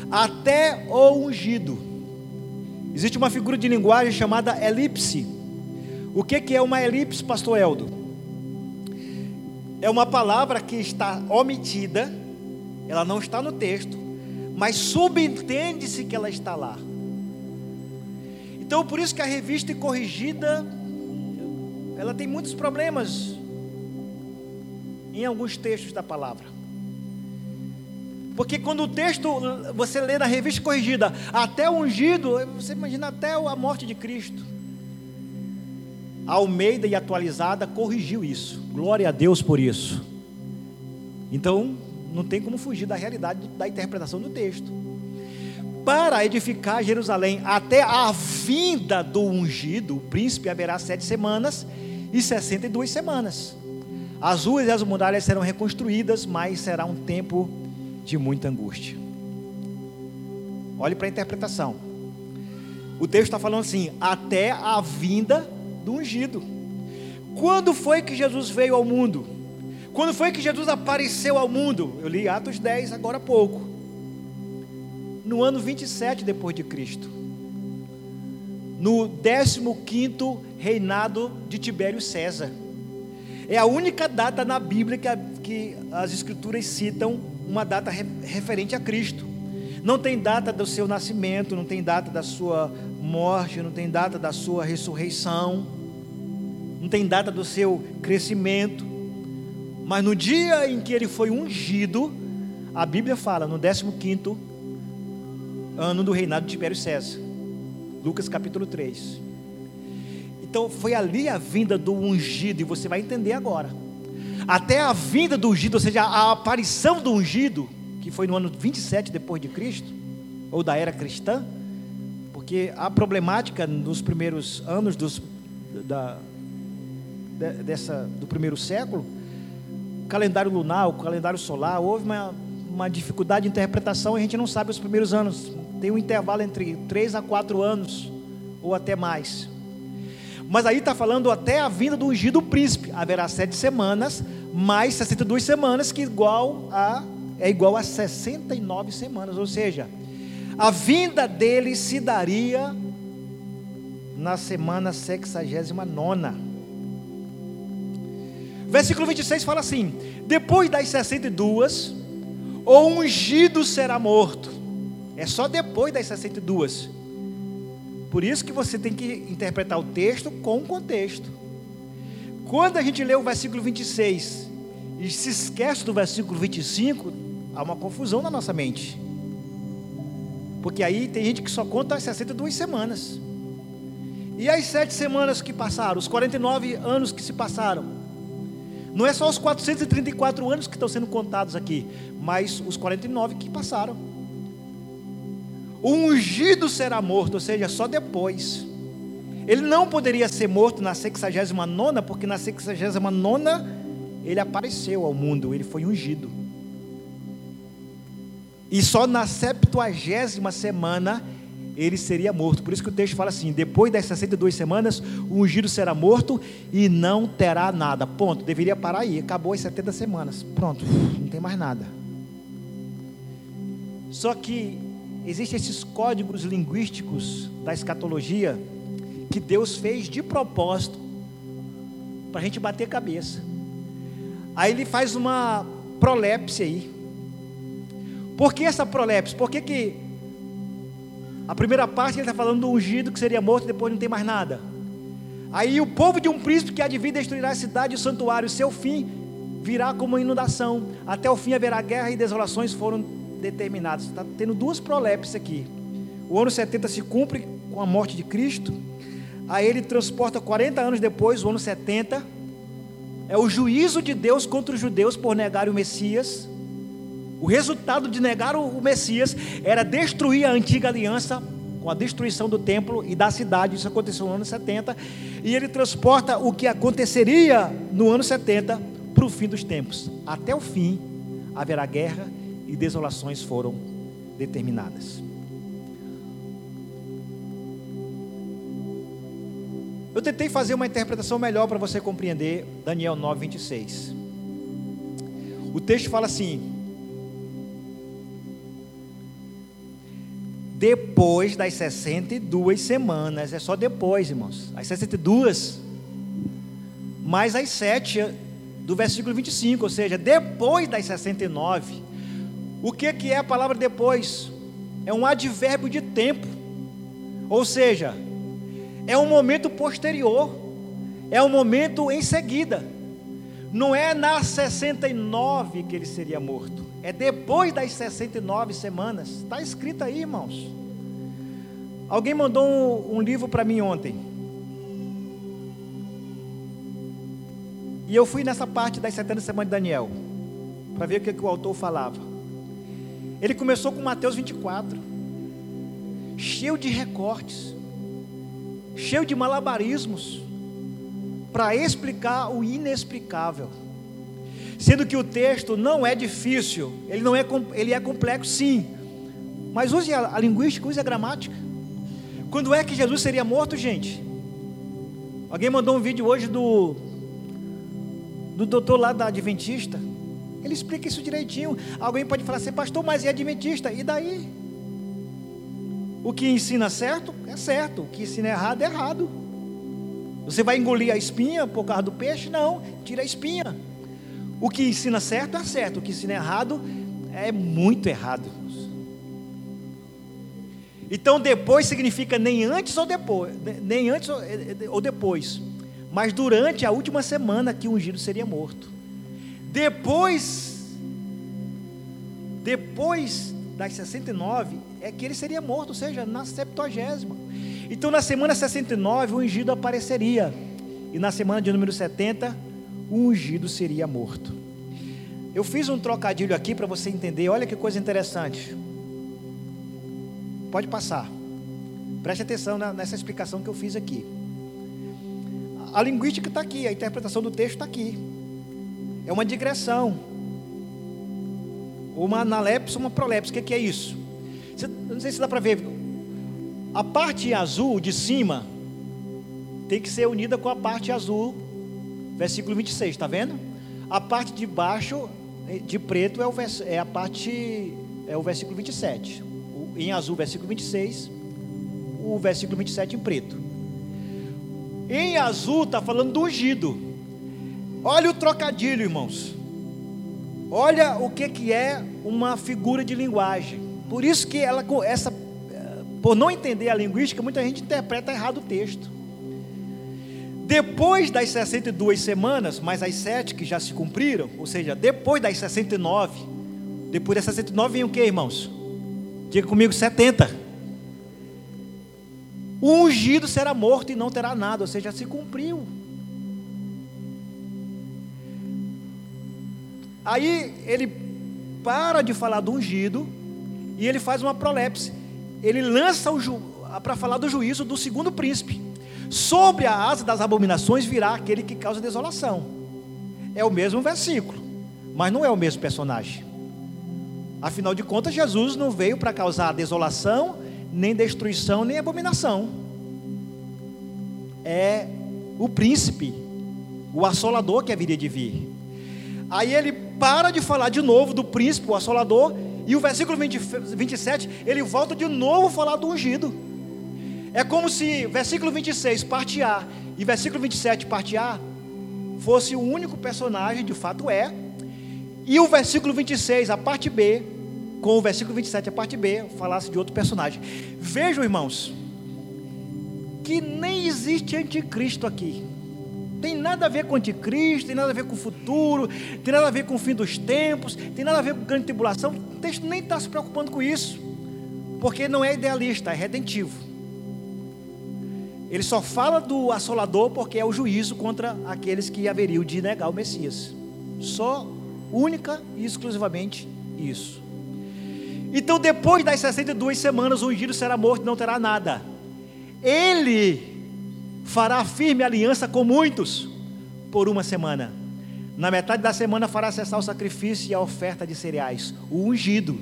até o ungido. Existe uma figura de linguagem chamada elipse. O que, que é uma elipse, pastor Eldo? É uma palavra que está omitida, ela não está no texto, mas subentende-se que ela está lá. Então, por isso que a revista corrigida, ela tem muitos problemas em alguns textos da palavra. Porque quando o texto você lê na revista corrigida, até ungido, você imagina até a morte de Cristo. Almeida e atualizada corrigiu isso. Glória a Deus por isso. Então, não tem como fugir da realidade da interpretação do texto. Para edificar Jerusalém até a vinda do ungido, o príncipe haverá sete semanas e sessenta e duas semanas. As ruas e as muralhas serão reconstruídas, mas será um tempo de muita angústia. Olhe para a interpretação. O texto está falando assim: até a vinda do ungido. Quando foi que Jesus veio ao mundo? Quando foi que Jesus apareceu ao mundo? Eu li Atos 10 agora há pouco. No ano 27 depois de Cristo. No 15 reinado de Tibério César. É a única data na Bíblia que, a, que as escrituras citam uma data re, referente a Cristo. Não tem data do seu nascimento, não tem data da sua morte, não tem data da sua ressurreição, não tem data do seu crescimento. Mas no dia em que ele foi ungido, a Bíblia fala, no 15 ano do reinado de Tibério César. Lucas capítulo 3. Então foi ali a vinda do ungido, e você vai entender agora. Até a vinda do ungido, ou seja, a aparição do ungido, que foi no ano 27 depois de Cristo, ou da era cristã, porque a problemática nos primeiros anos dos, da, dessa, do primeiro século, o calendário lunar, o calendário solar, houve uma, uma dificuldade de interpretação e a gente não sabe os primeiros anos. Tem um intervalo entre 3 a 4 anos, ou até mais. Mas aí está falando até a vinda do ungido príncipe. Haverá sete semanas, mais 62 semanas, que igual a, é igual a 69 semanas. Ou seja, a vinda dele se daria na semana 69. Versículo 26 fala assim: Depois das 62, o ungido será morto. É só depois das 62. Por isso que você tem que interpretar o texto com o contexto. Quando a gente lê o versículo 26 e se esquece do versículo 25, há uma confusão na nossa mente. Porque aí tem gente que só conta as 62 semanas. E as sete semanas que passaram, os 49 anos que se passaram. Não é só os 434 anos que estão sendo contados aqui, mas os 49 que passaram. O ungido será morto, ou seja, só depois. Ele não poderia ser morto na 69, porque na 69 ele apareceu ao mundo, ele foi ungido. E só na septuagésima semana ele seria morto. Por isso que o texto fala assim: depois das 62 semanas, o ungido será morto e não terá nada. Ponto. Deveria parar aí. Acabou as 70 semanas. Pronto. Não tem mais nada. Só que existem esses códigos linguísticos da escatologia que Deus fez de propósito para a gente bater cabeça. Aí ele faz uma prolepse aí. Por que essa prolepse? Por que, que a primeira parte ele está falando do ungido que seria morto e depois não tem mais nada? Aí o povo de um príncipe que há de vir destruirá a cidade e o santuário, seu fim virá como inundação. Até o fim haverá guerra e desolações foram determinadas. Está tendo duas prolepses aqui. O ano 70 se cumpre com a morte de Cristo. Aí ele transporta 40 anos depois, o ano 70. É o juízo de Deus contra os judeus por negar o Messias. O resultado de negar o Messias era destruir a antiga aliança com a destruição do templo e da cidade. Isso aconteceu no ano 70. E ele transporta o que aconteceria no ano 70 para o fim dos tempos. Até o fim haverá guerra e desolações foram determinadas. Eu tentei fazer uma interpretação melhor para você compreender Daniel 9, 26. O texto fala assim: depois das 62 semanas. É só depois, irmãos. As 62, mais as 7 do versículo 25, ou seja, depois das 69. O que, que é a palavra depois? É um advérbio de tempo. Ou seja, é um momento posterior. É um momento em seguida. Não é na 69 que ele seria morto. É depois das 69 semanas. Está escrito aí, irmãos. Alguém mandou um, um livro para mim ontem. E eu fui nessa parte das 70 semanas de Daniel. Para ver o que, que o autor falava. Ele começou com Mateus 24. Cheio de recortes. Cheio de malabarismos. Para explicar o inexplicável. Sendo que o texto não é difícil, ele não é, ele é complexo sim. Mas use a, a linguística, use a gramática. Quando é que Jesus seria morto, gente? Alguém mandou um vídeo hoje do do doutor lá da Adventista. Ele explica isso direitinho. Alguém pode falar assim, pastor, mas é Adventista, e daí? O que ensina certo é certo, o que ensina errado é errado. Você vai engolir a espinha por causa do peixe? Não, tira a espinha. O que ensina certo é certo, o que ensina errado é muito errado. Então depois significa nem antes ou depois, nem antes ou depois, mas durante a última semana que o ungido seria morto. Depois, depois das 69 é que ele seria morto, ou seja, na septuagésima. Então na semana 69 o ungido apareceria e na semana de número 70 o ungido seria morto. Eu fiz um trocadilho aqui para você entender, olha que coisa interessante. Pode passar. Preste atenção nessa explicação que eu fiz aqui. A linguística está aqui, a interpretação do texto está aqui. É uma digressão. Uma analepse, uma prolepse. O que é isso? Não sei se dá para ver. A parte azul de cima tem que ser unida com a parte azul versículo 26, está vendo? A parte de baixo, eh, de preto, é, o é a parte, é o versículo 27. O, em azul, versículo 26. O versículo 27 em preto. Em azul está falando do ungido. Olha o trocadilho, irmãos. Olha o que, que é uma figura de linguagem. Por isso que ela, essa, eh, por não entender a linguística, muita gente interpreta errado o texto. Depois das 62 semanas, mais as sete que já se cumpriram, ou seja, depois das 69, depois das 69 vem o que, irmãos? Diga comigo, 70. O ungido será morto e não terá nada, ou seja, se cumpriu. Aí ele para de falar do ungido e ele faz uma prolepse. Ele lança para falar do juízo do segundo príncipe. Sobre a asa das abominações virá aquele que causa desolação. É o mesmo versículo, mas não é o mesmo personagem. Afinal de contas, Jesus não veio para causar desolação, nem destruição, nem abominação. É o príncipe, o assolador que haveria de vir. Aí ele para de falar de novo do príncipe, o assolador, e o versículo 20, 27, ele volta de novo a falar do ungido. É como se versículo 26, parte A, e versículo 27, parte A, fosse o único personagem, de fato é, e o versículo 26, a parte B, com o versículo 27, a parte B, falasse de outro personagem. Vejam, irmãos, que nem existe anticristo aqui. Tem nada a ver com anticristo, tem nada a ver com o futuro, tem nada a ver com o fim dos tempos, tem nada a ver com grande tribulação. Texto nem está se preocupando com isso, porque não é idealista, é redentivo. Ele só fala do assolador porque é o juízo contra aqueles que haveriam de negar o Messias. Só, única e exclusivamente isso. Então, depois das 62 semanas, o ungido será morto e não terá nada. Ele fará firme aliança com muitos por uma semana. Na metade da semana fará cessar o sacrifício e a oferta de cereais. O ungido.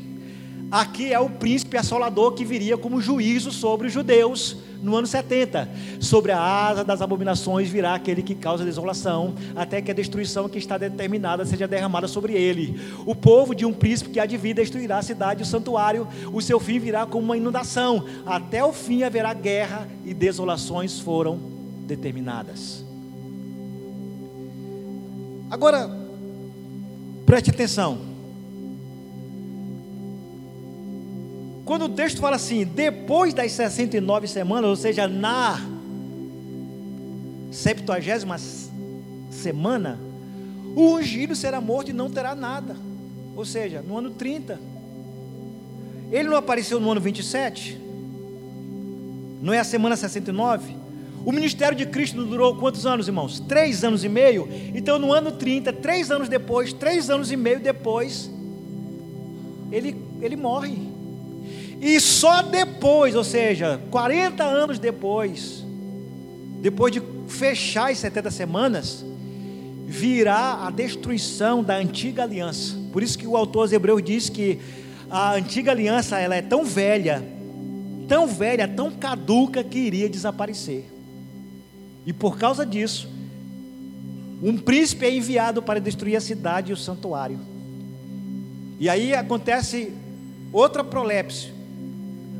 Aqui é o príncipe assolador que viria como juízo sobre os judeus no ano 70. Sobre a asa das abominações virá aquele que causa desolação, até que a destruição que está determinada seja derramada sobre ele. O povo de um príncipe que há de vir destruirá a cidade e o santuário, o seu fim virá como uma inundação. Até o fim haverá guerra e desolações foram determinadas. Agora, preste atenção. Quando o texto fala assim, depois das 69 semanas, ou seja, na 70 semana, o ungido será morto e não terá nada. Ou seja, no ano 30. Ele não apareceu no ano 27? Não é a semana 69? O ministério de Cristo durou quantos anos, irmãos? Três anos e meio. Então, no ano 30, três anos depois, três anos e meio depois, ele, ele morre. E só depois, ou seja, 40 anos depois, depois de fechar as 70 semanas, virá a destruição da antiga aliança. Por isso que o autor aos Hebreus diz que a antiga aliança ela é tão velha, tão velha, tão caduca que iria desaparecer. E por causa disso, um príncipe é enviado para destruir a cidade e o santuário. E aí acontece outra prolepse.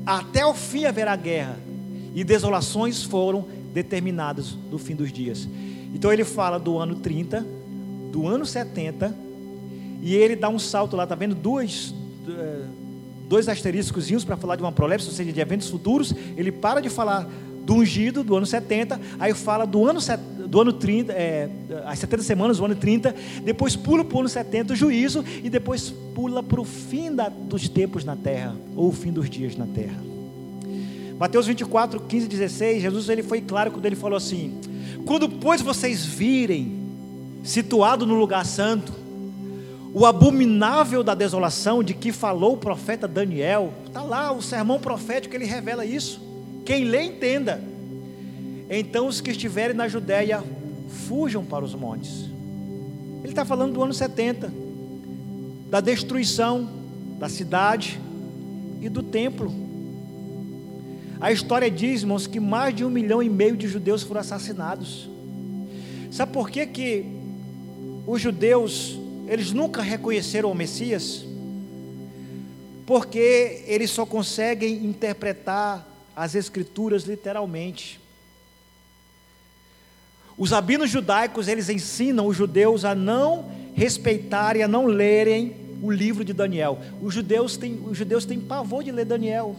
Até o fim haverá guerra, e desolações foram determinadas no fim dos dias. Então ele fala do ano 30, do ano 70, e ele dá um salto lá, tá vendo? Dois, eh, dois asteriscos para falar de uma prolepse, ou seja, de eventos futuros. Ele para de falar do ungido do ano 70, aí fala do ano, do ano 30, é, as 70 semanas do ano 30, depois pula para o ano 70, o juízo, e depois pula para o fim da, dos tempos na terra, ou o fim dos dias na terra. Mateus 24, 15 e 16, Jesus ele foi claro quando ele falou assim: Quando, pois, vocês virem, situado no lugar santo, o abominável da desolação de que falou o profeta Daniel, está lá o sermão profético, ele revela isso. Quem lê, entenda. Então os que estiverem na Judéia, fujam para os montes. Ele está falando do ano 70, da destruição da cidade e do templo. A história diz, irmãos, que mais de um milhão e meio de judeus foram assassinados. Sabe por que, que os judeus, eles nunca reconheceram o Messias? Porque eles só conseguem interpretar as escrituras literalmente. Os rabinos judaicos, eles ensinam os judeus a não respeitarem, a não lerem o livro de Daniel. Os judeus têm, os judeus têm pavor de ler Daniel.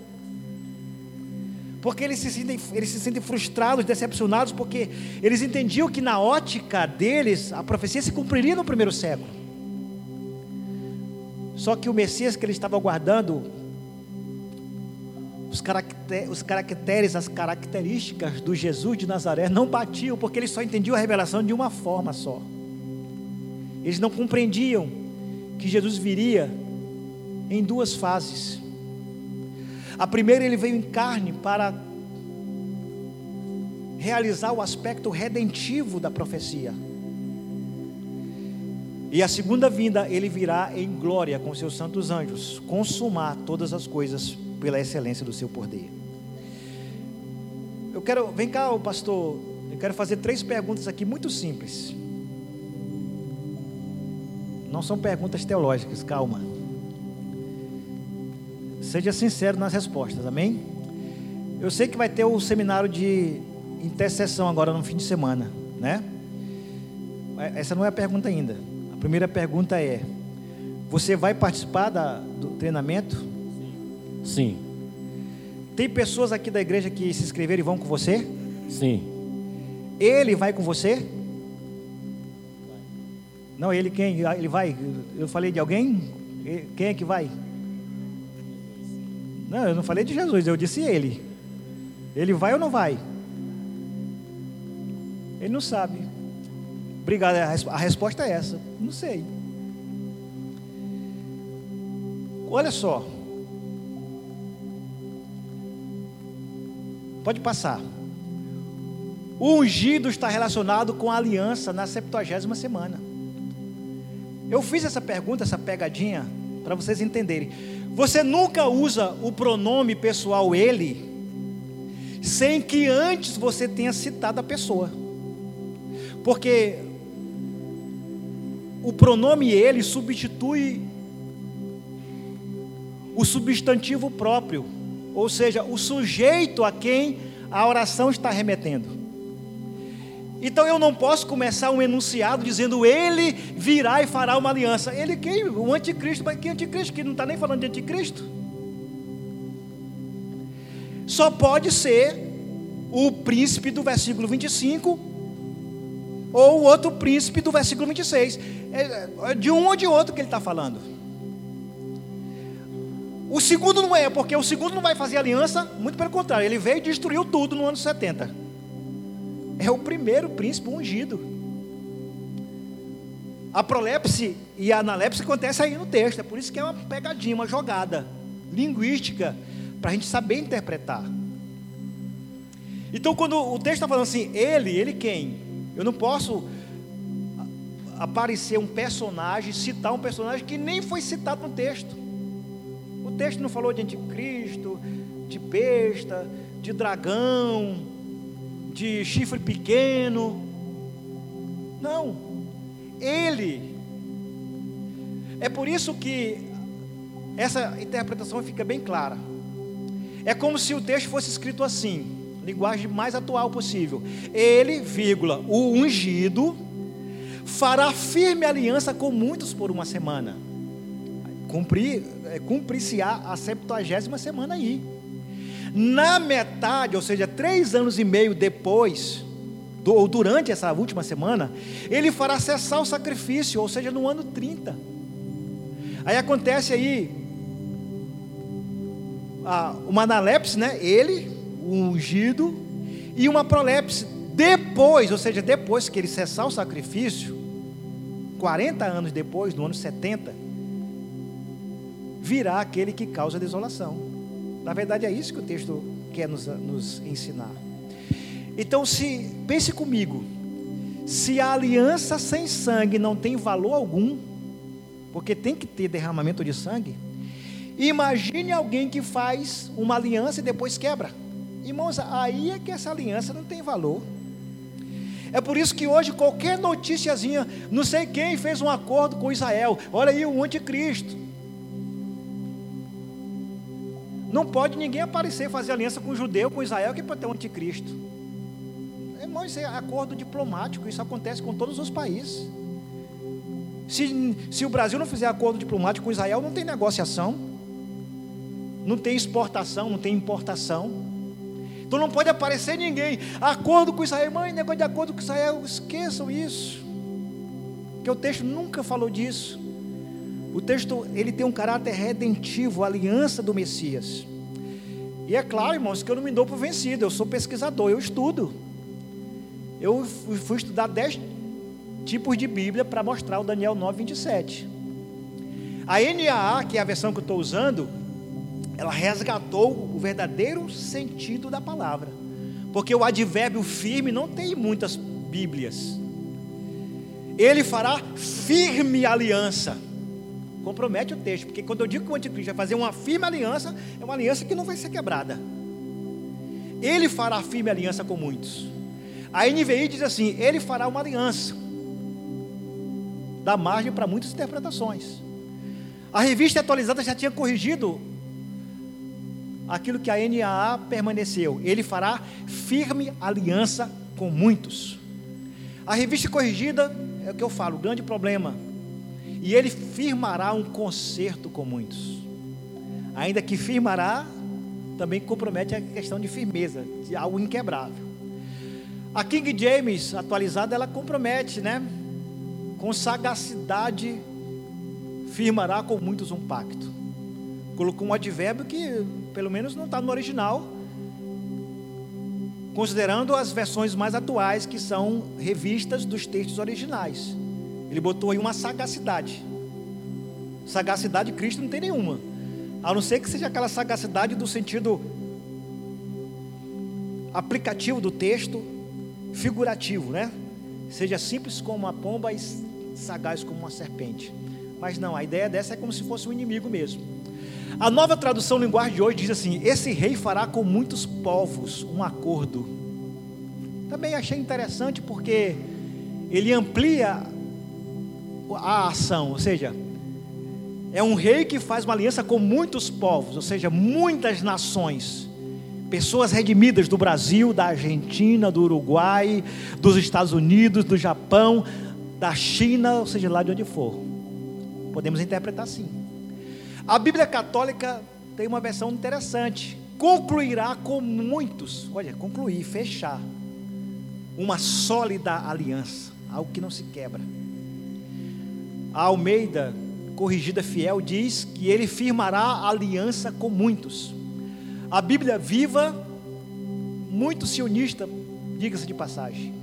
Porque eles se, sentem, eles se sentem frustrados, decepcionados, porque eles entendiam que na ótica deles a profecia se cumpriria no primeiro século. Só que o Messias que eles estavam aguardando os, caracteres, os caracteres, as características do Jesus de Nazaré não batiam, porque eles só entendiam a revelação de uma forma só. Eles não compreendiam que Jesus viria em duas fases. A primeira, ele veio em carne para realizar o aspecto redentivo da profecia. E a segunda vinda, ele virá em glória com seus santos anjos, consumar todas as coisas pela excelência do seu poder. Eu quero, vem cá, pastor, eu quero fazer três perguntas aqui muito simples. Não são perguntas teológicas, calma. Seja sincero nas respostas, amém? Eu sei que vai ter o um seminário de intercessão agora no fim de semana, né? Essa não é a pergunta ainda. A primeira pergunta é: você vai participar da, do treinamento? Sim. Tem pessoas aqui da igreja que se inscreveram e vão com você? Sim. Ele vai com você? Não, ele quem? Ele vai? Eu falei de alguém? Quem é que vai? Não, eu não falei de Jesus, eu disse ele. Ele vai ou não vai? Ele não sabe. Obrigado, a resposta é essa. Não sei. Olha só. Pode passar. O ungido está relacionado com a aliança na 70 semana. Eu fiz essa pergunta, essa pegadinha, para vocês entenderem. Você nunca usa o pronome pessoal ele sem que antes você tenha citado a pessoa. Porque o pronome ele substitui o substantivo próprio ou seja, o sujeito a quem a oração está remetendo. Então eu não posso começar um enunciado dizendo ele virá e fará uma aliança. Ele quem? O anticristo, mas que anticristo? Que não está nem falando de anticristo. Só pode ser o príncipe do versículo 25 ou o outro príncipe do versículo 26. É, é de um ou de outro que ele está falando. O segundo não é, porque o segundo não vai fazer aliança, muito pelo contrário, ele veio e destruiu tudo no ano 70. É o primeiro príncipe ungido. A prolepse e a analepse acontecem aí no texto, é por isso que é uma pegadinha, uma jogada linguística, para a gente saber interpretar. Então, quando o texto está falando assim, ele, ele quem? Eu não posso aparecer um personagem, citar um personagem que nem foi citado no texto. O texto não falou de anticristo, de besta, de dragão, de chifre pequeno. Não. Ele. É por isso que essa interpretação fica bem clara. É como se o texto fosse escrito assim, linguagem mais atual possível. Ele, vírgula, o ungido, fará firme aliança com muitos por uma semana. Cumprir, é, cumprir-se-á a septuagésima semana aí. Na metade, ou seja, três anos e meio depois, do, ou durante essa última semana, ele fará cessar o sacrifício, ou seja, no ano 30. Aí acontece aí a, uma analepse, né? Ele, o ungido, e uma prolepse depois, ou seja, depois que ele cessar o sacrifício, 40 anos depois, no ano 70, virá aquele que causa desolação. Na verdade, é isso que o texto quer nos, nos ensinar. Então, se pense comigo, se a aliança sem sangue não tem valor algum, porque tem que ter derramamento de sangue, imagine alguém que faz uma aliança e depois quebra. Irmãos, aí é que essa aliança não tem valor. É por isso que hoje qualquer noticiazinha, não sei quem fez um acordo com Israel, olha aí o anticristo. Não pode ninguém aparecer fazer aliança com o judeu, com Israel, que pode ter um anticristo. Irmão, isso é acordo diplomático, isso acontece com todos os países. Se, se o Brasil não fizer acordo diplomático com Israel, não tem negociação, não tem exportação, não tem importação. Então não pode aparecer ninguém. Acordo com Israel, mãe, negócio de acordo com Israel, esqueçam isso. Porque o texto nunca falou disso. O texto ele tem um caráter redentivo, a aliança do Messias. E é claro, irmãos, que eu não me dou por vencido, eu sou pesquisador, eu estudo. Eu fui estudar dez tipos de Bíblia para mostrar o Daniel 9, 27. A NAA, que é a versão que eu estou usando, ela resgatou o verdadeiro sentido da palavra. Porque o advérbio firme não tem muitas Bíblias. Ele fará firme aliança compromete o texto, porque quando eu digo que o anticristo vai fazer uma firme aliança, é uma aliança que não vai ser quebrada. Ele fará firme aliança com muitos. A NVI diz assim: ele fará uma aliança. Dá margem para muitas interpretações. A revista atualizada já tinha corrigido aquilo que a NAA permaneceu. Ele fará firme aliança com muitos. A revista corrigida é o que eu falo, o grande problema e ele firmará um concerto com muitos. Ainda que firmará, também compromete a questão de firmeza, de algo inquebrável. A King James atualizada, ela compromete, né? Com sagacidade firmará com muitos um pacto. Colocou um advérbio que, pelo menos, não está no original, considerando as versões mais atuais, que são revistas dos textos originais. Ele botou aí uma sagacidade. Sagacidade de Cristo não tem nenhuma. A não ser que seja aquela sagacidade do sentido aplicativo do texto, figurativo, né? Seja simples como uma pomba e sagaz como uma serpente. Mas não, a ideia dessa é como se fosse um inimigo mesmo. A nova tradução linguagem de hoje diz assim: Esse rei fará com muitos povos um acordo. Também achei interessante porque ele amplia a ação, ou seja, é um rei que faz uma aliança com muitos povos, ou seja, muitas nações, pessoas redimidas do Brasil, da Argentina, do Uruguai, dos Estados Unidos, do Japão, da China, ou seja, lá de onde for. Podemos interpretar assim. A Bíblia Católica tem uma versão interessante. Concluirá com muitos, olha, concluir, fechar, uma sólida aliança, algo que não se quebra. A Almeida Corrigida Fiel diz que ele firmará aliança com muitos. A Bíblia viva, muito sionista, diga-se de passagem.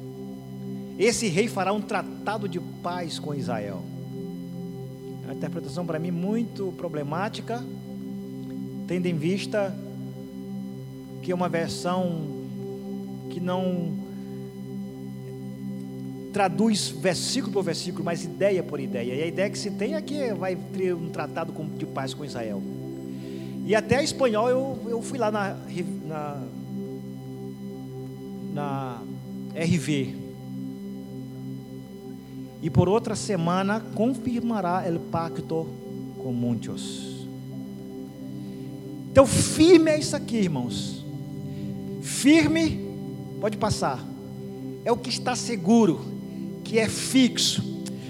Esse rei fará um tratado de paz com Israel. É uma interpretação para mim muito problemática, tendo em vista que é uma versão que não traduz versículo por versículo, mas ideia por ideia. E a ideia que se tem é que vai ter um tratado de paz com Israel. E até espanhol eu, eu fui lá na, na, na RV. E por outra semana confirmará o pacto com muitos. Então firme é isso aqui, irmãos. Firme, pode passar. É o que está seguro que é fixo,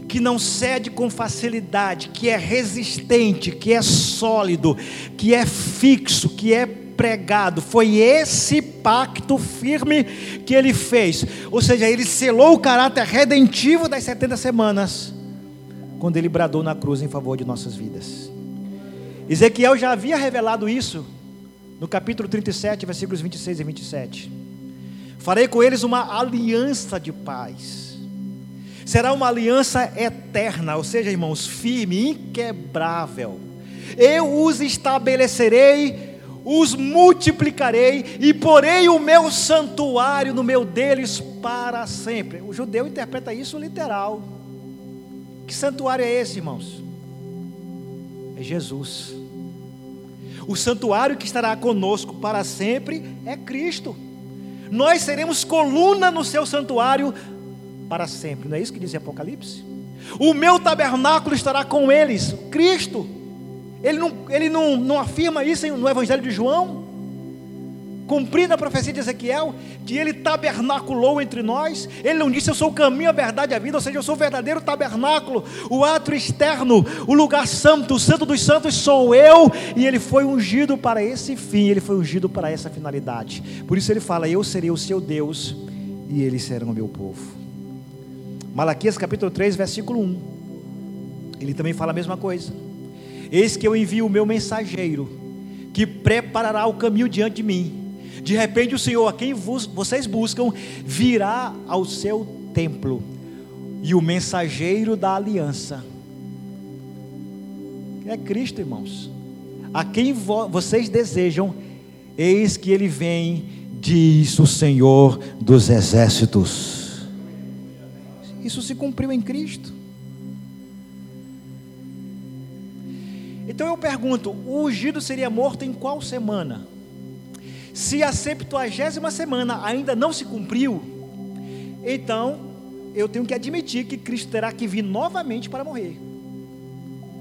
que não cede com facilidade, que é resistente, que é sólido, que é fixo, que é pregado. Foi esse pacto firme que ele fez. Ou seja, ele selou o caráter redentivo das 70 semanas, quando ele bradou na cruz em favor de nossas vidas. Ezequiel já havia revelado isso no capítulo 37, versículos 26 e 27. Farei com eles uma aliança de paz será uma aliança eterna, ou seja, irmãos, firme, inquebrável. Eu os estabelecerei, os multiplicarei e porei o meu santuário no meio deles para sempre. O judeu interpreta isso literal. Que santuário é esse, irmãos? É Jesus. O santuário que estará conosco para sempre é Cristo. Nós seremos coluna no seu santuário para sempre. Não é isso que diz Apocalipse? O meu tabernáculo estará com eles, Cristo. Ele não, ele não, não afirma isso no Evangelho de João? Cumprida a profecia de Ezequiel, que ele tabernaculou entre nós, ele não disse eu sou o caminho, a verdade e a vida, ou seja, eu sou o verdadeiro tabernáculo, o ato externo, o lugar santo, o santo dos santos sou eu, e ele foi ungido para esse fim, ele foi ungido para essa finalidade. Por isso ele fala: Eu serei o seu Deus, e eles serão o meu povo. Malaquias capítulo 3, versículo 1. Ele também fala a mesma coisa. Eis que eu envio o meu mensageiro, que preparará o caminho diante de mim. De repente o Senhor, a quem vocês buscam, virá ao seu templo. E o mensageiro da aliança é Cristo, irmãos. A quem vo, vocês desejam, eis que ele vem, diz o Senhor dos exércitos. Isso se cumpriu em Cristo. Então eu pergunto: o ungido seria morto em qual semana? Se a septuagésima semana ainda não se cumpriu, então eu tenho que admitir que Cristo terá que vir novamente para morrer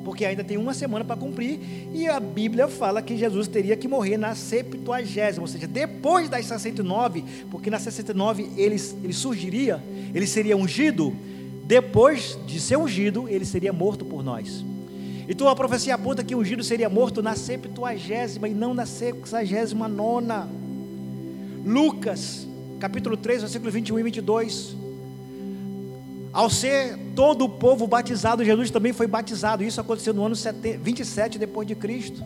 porque ainda tem uma semana para cumprir, e a Bíblia fala que Jesus teria que morrer na septuagésima, ou seja, depois das 69, porque na 69 ele, ele surgiria, ele seria ungido, depois de ser ungido, ele seria morto por nós. Então a profecia aponta que o ungido seria morto na septuagésima e não na sexagésima nona. Lucas, capítulo 3, versículo 21 e 22. Ao ser todo o povo batizado, Jesus também foi batizado. Isso aconteceu no ano 27 depois de Cristo.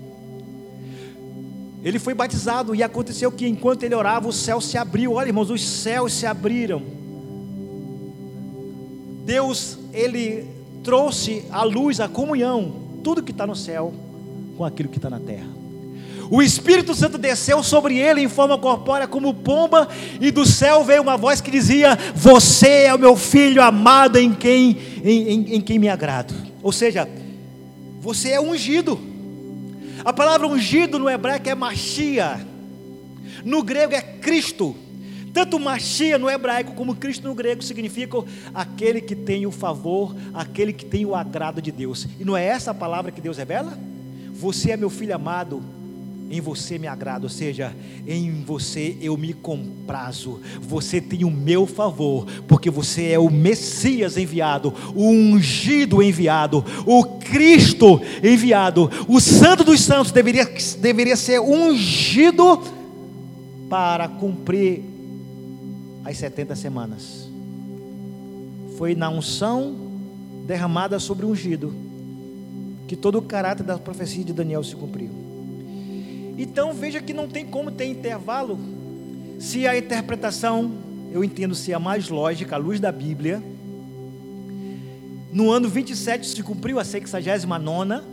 Ele foi batizado e aconteceu que enquanto ele orava, o céu se abriu. Olha, irmãos, os céus se abriram. Deus, ele trouxe à luz a comunhão, tudo que está no céu com aquilo que está na terra. O Espírito Santo desceu sobre ele em forma corpórea como pomba, e do céu veio uma voz que dizia: Você é o meu filho amado em quem, em, em, em quem me agrado. Ou seja, você é ungido. A palavra ungido no hebraico é Machia, no grego é Cristo. Tanto Machia no hebraico como Cristo no grego significam aquele que tem o favor, aquele que tem o agrado de Deus. E não é essa a palavra que Deus revela? Você é meu filho amado, em você me agrado, ou seja, em você eu me comprazo. Você tem o meu favor, porque você é o Messias enviado, o ungido enviado, o Cristo enviado. O Santo dos Santos deveria, deveria ser ungido para cumprir as 70 semanas. Foi na unção derramada sobre o ungido que todo o caráter da profecia de Daniel se cumpriu. Então veja que não tem como ter intervalo se a interpretação, eu entendo ser a mais lógica, à luz da Bíblia, no ano 27 se cumpriu a 69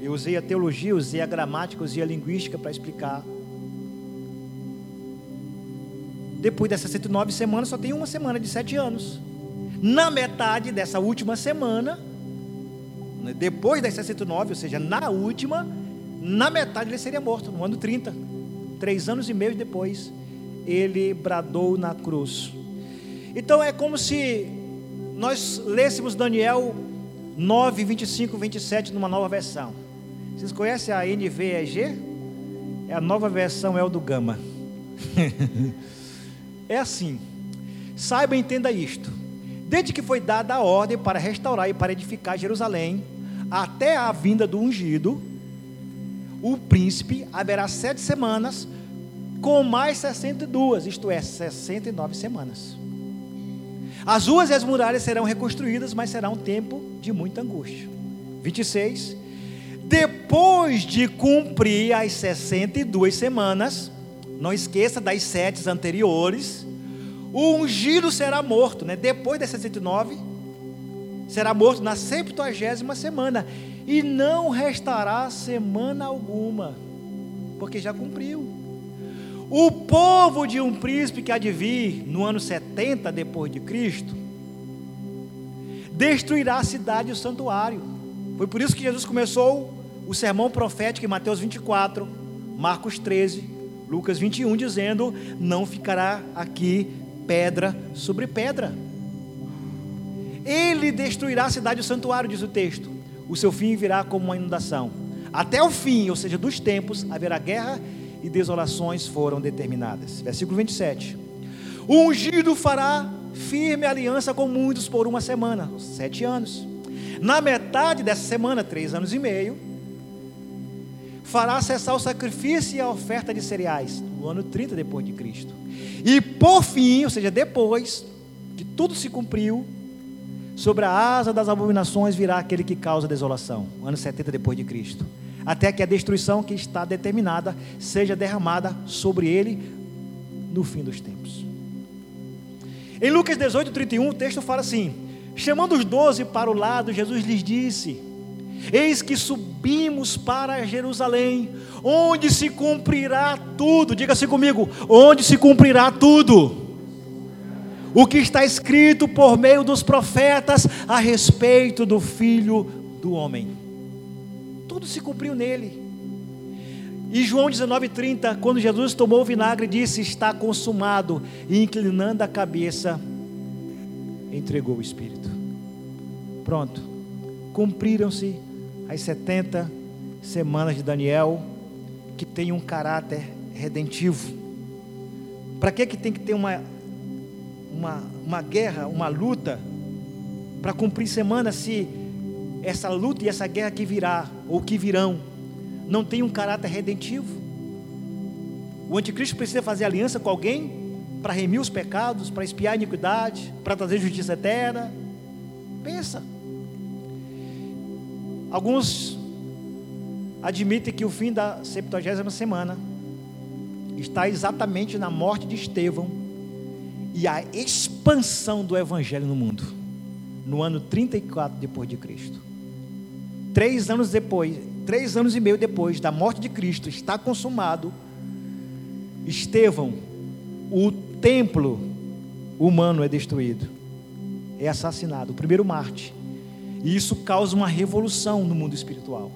eu usei a teologia, usei a gramática, usei a linguística para explicar. Depois dessas 69 semanas, só tem uma semana de sete anos. Na metade dessa última semana, né, depois das 69, ou seja, na última, na metade ele seria morto, no ano 30. Três anos e meio depois, ele bradou na cruz. Então é como se nós lêssemos Daniel 9, 25, 27 numa nova versão. Vocês conhecem a NVEG? É a nova versão é o do Gama. [LAUGHS] é assim. Saiba e entenda isto. Desde que foi dada a ordem para restaurar e para edificar Jerusalém, até a vinda do ungido, o príncipe haverá sete semanas, com mais 62, isto é, 69 semanas. As ruas e as muralhas serão reconstruídas, mas será um tempo de muita angústia. 26. Depois de cumprir as 62 semanas, não esqueça das sete anteriores, o ungido será morto, né? Depois das 69, será morto na 70 semana, e não restará semana alguma, porque já cumpriu. O povo de um príncipe que há de vir no ano 70 depois de Cristo destruirá a cidade e o santuário. Foi por isso que Jesus começou o sermão profético em Mateus 24, Marcos 13, Lucas 21, dizendo: Não ficará aqui pedra sobre pedra. Ele destruirá a cidade e o santuário, diz o texto. O seu fim virá como uma inundação. Até o fim, ou seja, dos tempos, haverá guerra e desolações foram determinadas. Versículo 27. O ungido fará firme aliança com muitos por uma semana, sete anos. Na metade dessa semana, três anos e meio, fará cessar o sacrifício e a oferta de cereais, no ano 30 depois de Cristo. E por fim, ou seja, depois que tudo se cumpriu, sobre a asa das abominações virá aquele que causa desolação, ano 70 depois de Cristo até que a destruição que está determinada seja derramada sobre ele no fim dos tempos. Em Lucas 18, 31, o texto fala assim: chamando os doze para o lado, Jesus lhes disse: Eis que subimos para Jerusalém, onde se cumprirá tudo. Diga-se comigo: onde se cumprirá tudo. O que está escrito por meio dos profetas a respeito do filho do homem tudo se cumpriu nele. E João 19,30, quando Jesus tomou o vinagre, disse: Está consumado, e inclinando a cabeça, entregou o Espírito. Pronto, cumpriram-se as 70 semanas de Daniel, que tem um caráter redentivo. Para que, que tem que ter uma, uma, uma guerra, uma luta, para cumprir semana se essa luta e essa guerra que virá, ou que virão, não tem um caráter redentivo. O anticristo precisa fazer aliança com alguém para remir os pecados, para espiar a iniquidade, para trazer justiça eterna. Pensa. Alguns admitem que o fim da 70 semana está exatamente na morte de Estevão e a expansão do evangelho no mundo, no ano 34 depois de Cristo. Três anos depois, três anos e meio depois da morte de Cristo, está consumado. Estevão, o templo humano é destruído, é assassinado, o primeiro Marte. E isso causa uma revolução no mundo espiritual.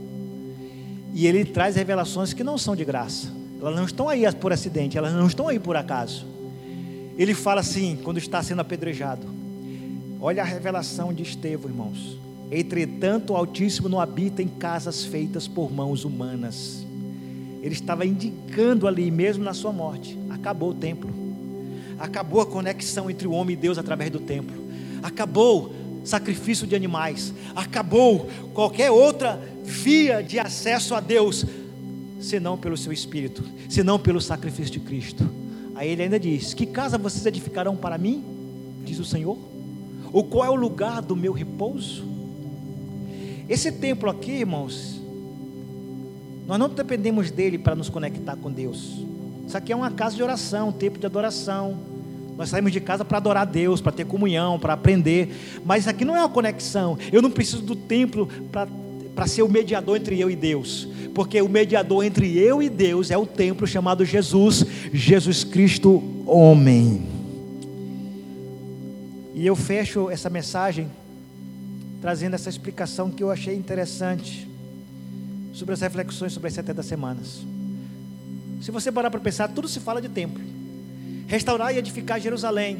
E ele traz revelações que não são de graça. Elas não estão aí por acidente, elas não estão aí por acaso. Ele fala assim, quando está sendo apedrejado: Olha a revelação de Estevão, irmãos. Entretanto, o Altíssimo não habita em casas feitas por mãos humanas. Ele estava indicando ali, mesmo na sua morte: acabou o templo, acabou a conexão entre o homem e Deus através do templo, acabou sacrifício de animais, acabou qualquer outra via de acesso a Deus, senão pelo seu Espírito, senão pelo sacrifício de Cristo. Aí ele ainda diz: Que casa vocês edificarão para mim? Diz o Senhor. Ou qual é o lugar do meu repouso? Esse templo aqui, irmãos, nós não dependemos dele para nos conectar com Deus. Isso aqui é uma casa de oração, um templo de adoração. Nós saímos de casa para adorar Deus, para ter comunhão, para aprender. Mas isso aqui não é uma conexão. Eu não preciso do templo para ser o mediador entre eu e Deus. Porque o mediador entre eu e Deus é o templo chamado Jesus, Jesus Cristo, homem. E eu fecho essa mensagem trazendo essa explicação que eu achei interessante sobre as reflexões sobre as 70 semanas. Se você parar para pensar, tudo se fala de templo. Restaurar e edificar Jerusalém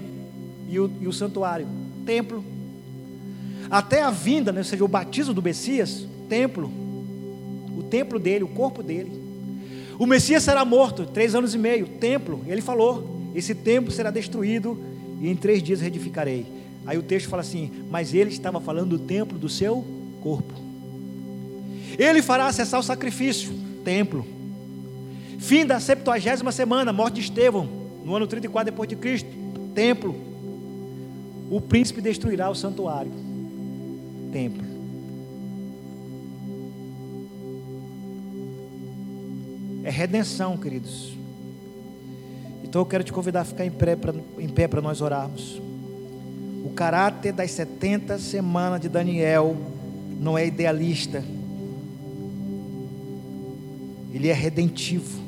e o, e o santuário, templo. Até a vinda, né, ou seja, o batismo do Messias, templo. O templo dele, o corpo dele. O Messias será morto, três anos e meio, templo. Ele falou: esse templo será destruído e em três dias reedificarei. Aí o texto fala assim: mas ele estava falando do templo do seu corpo. Ele fará acessar o sacrifício, templo. Fim da septuagésima semana, morte de Estevão, no ano 34 depois de Cristo, templo. O príncipe destruirá o santuário, templo. É redenção, queridos. Então eu quero te convidar a ficar em pé para nós orarmos. O caráter das 70 semanas de Daniel não é idealista, ele é redentivo.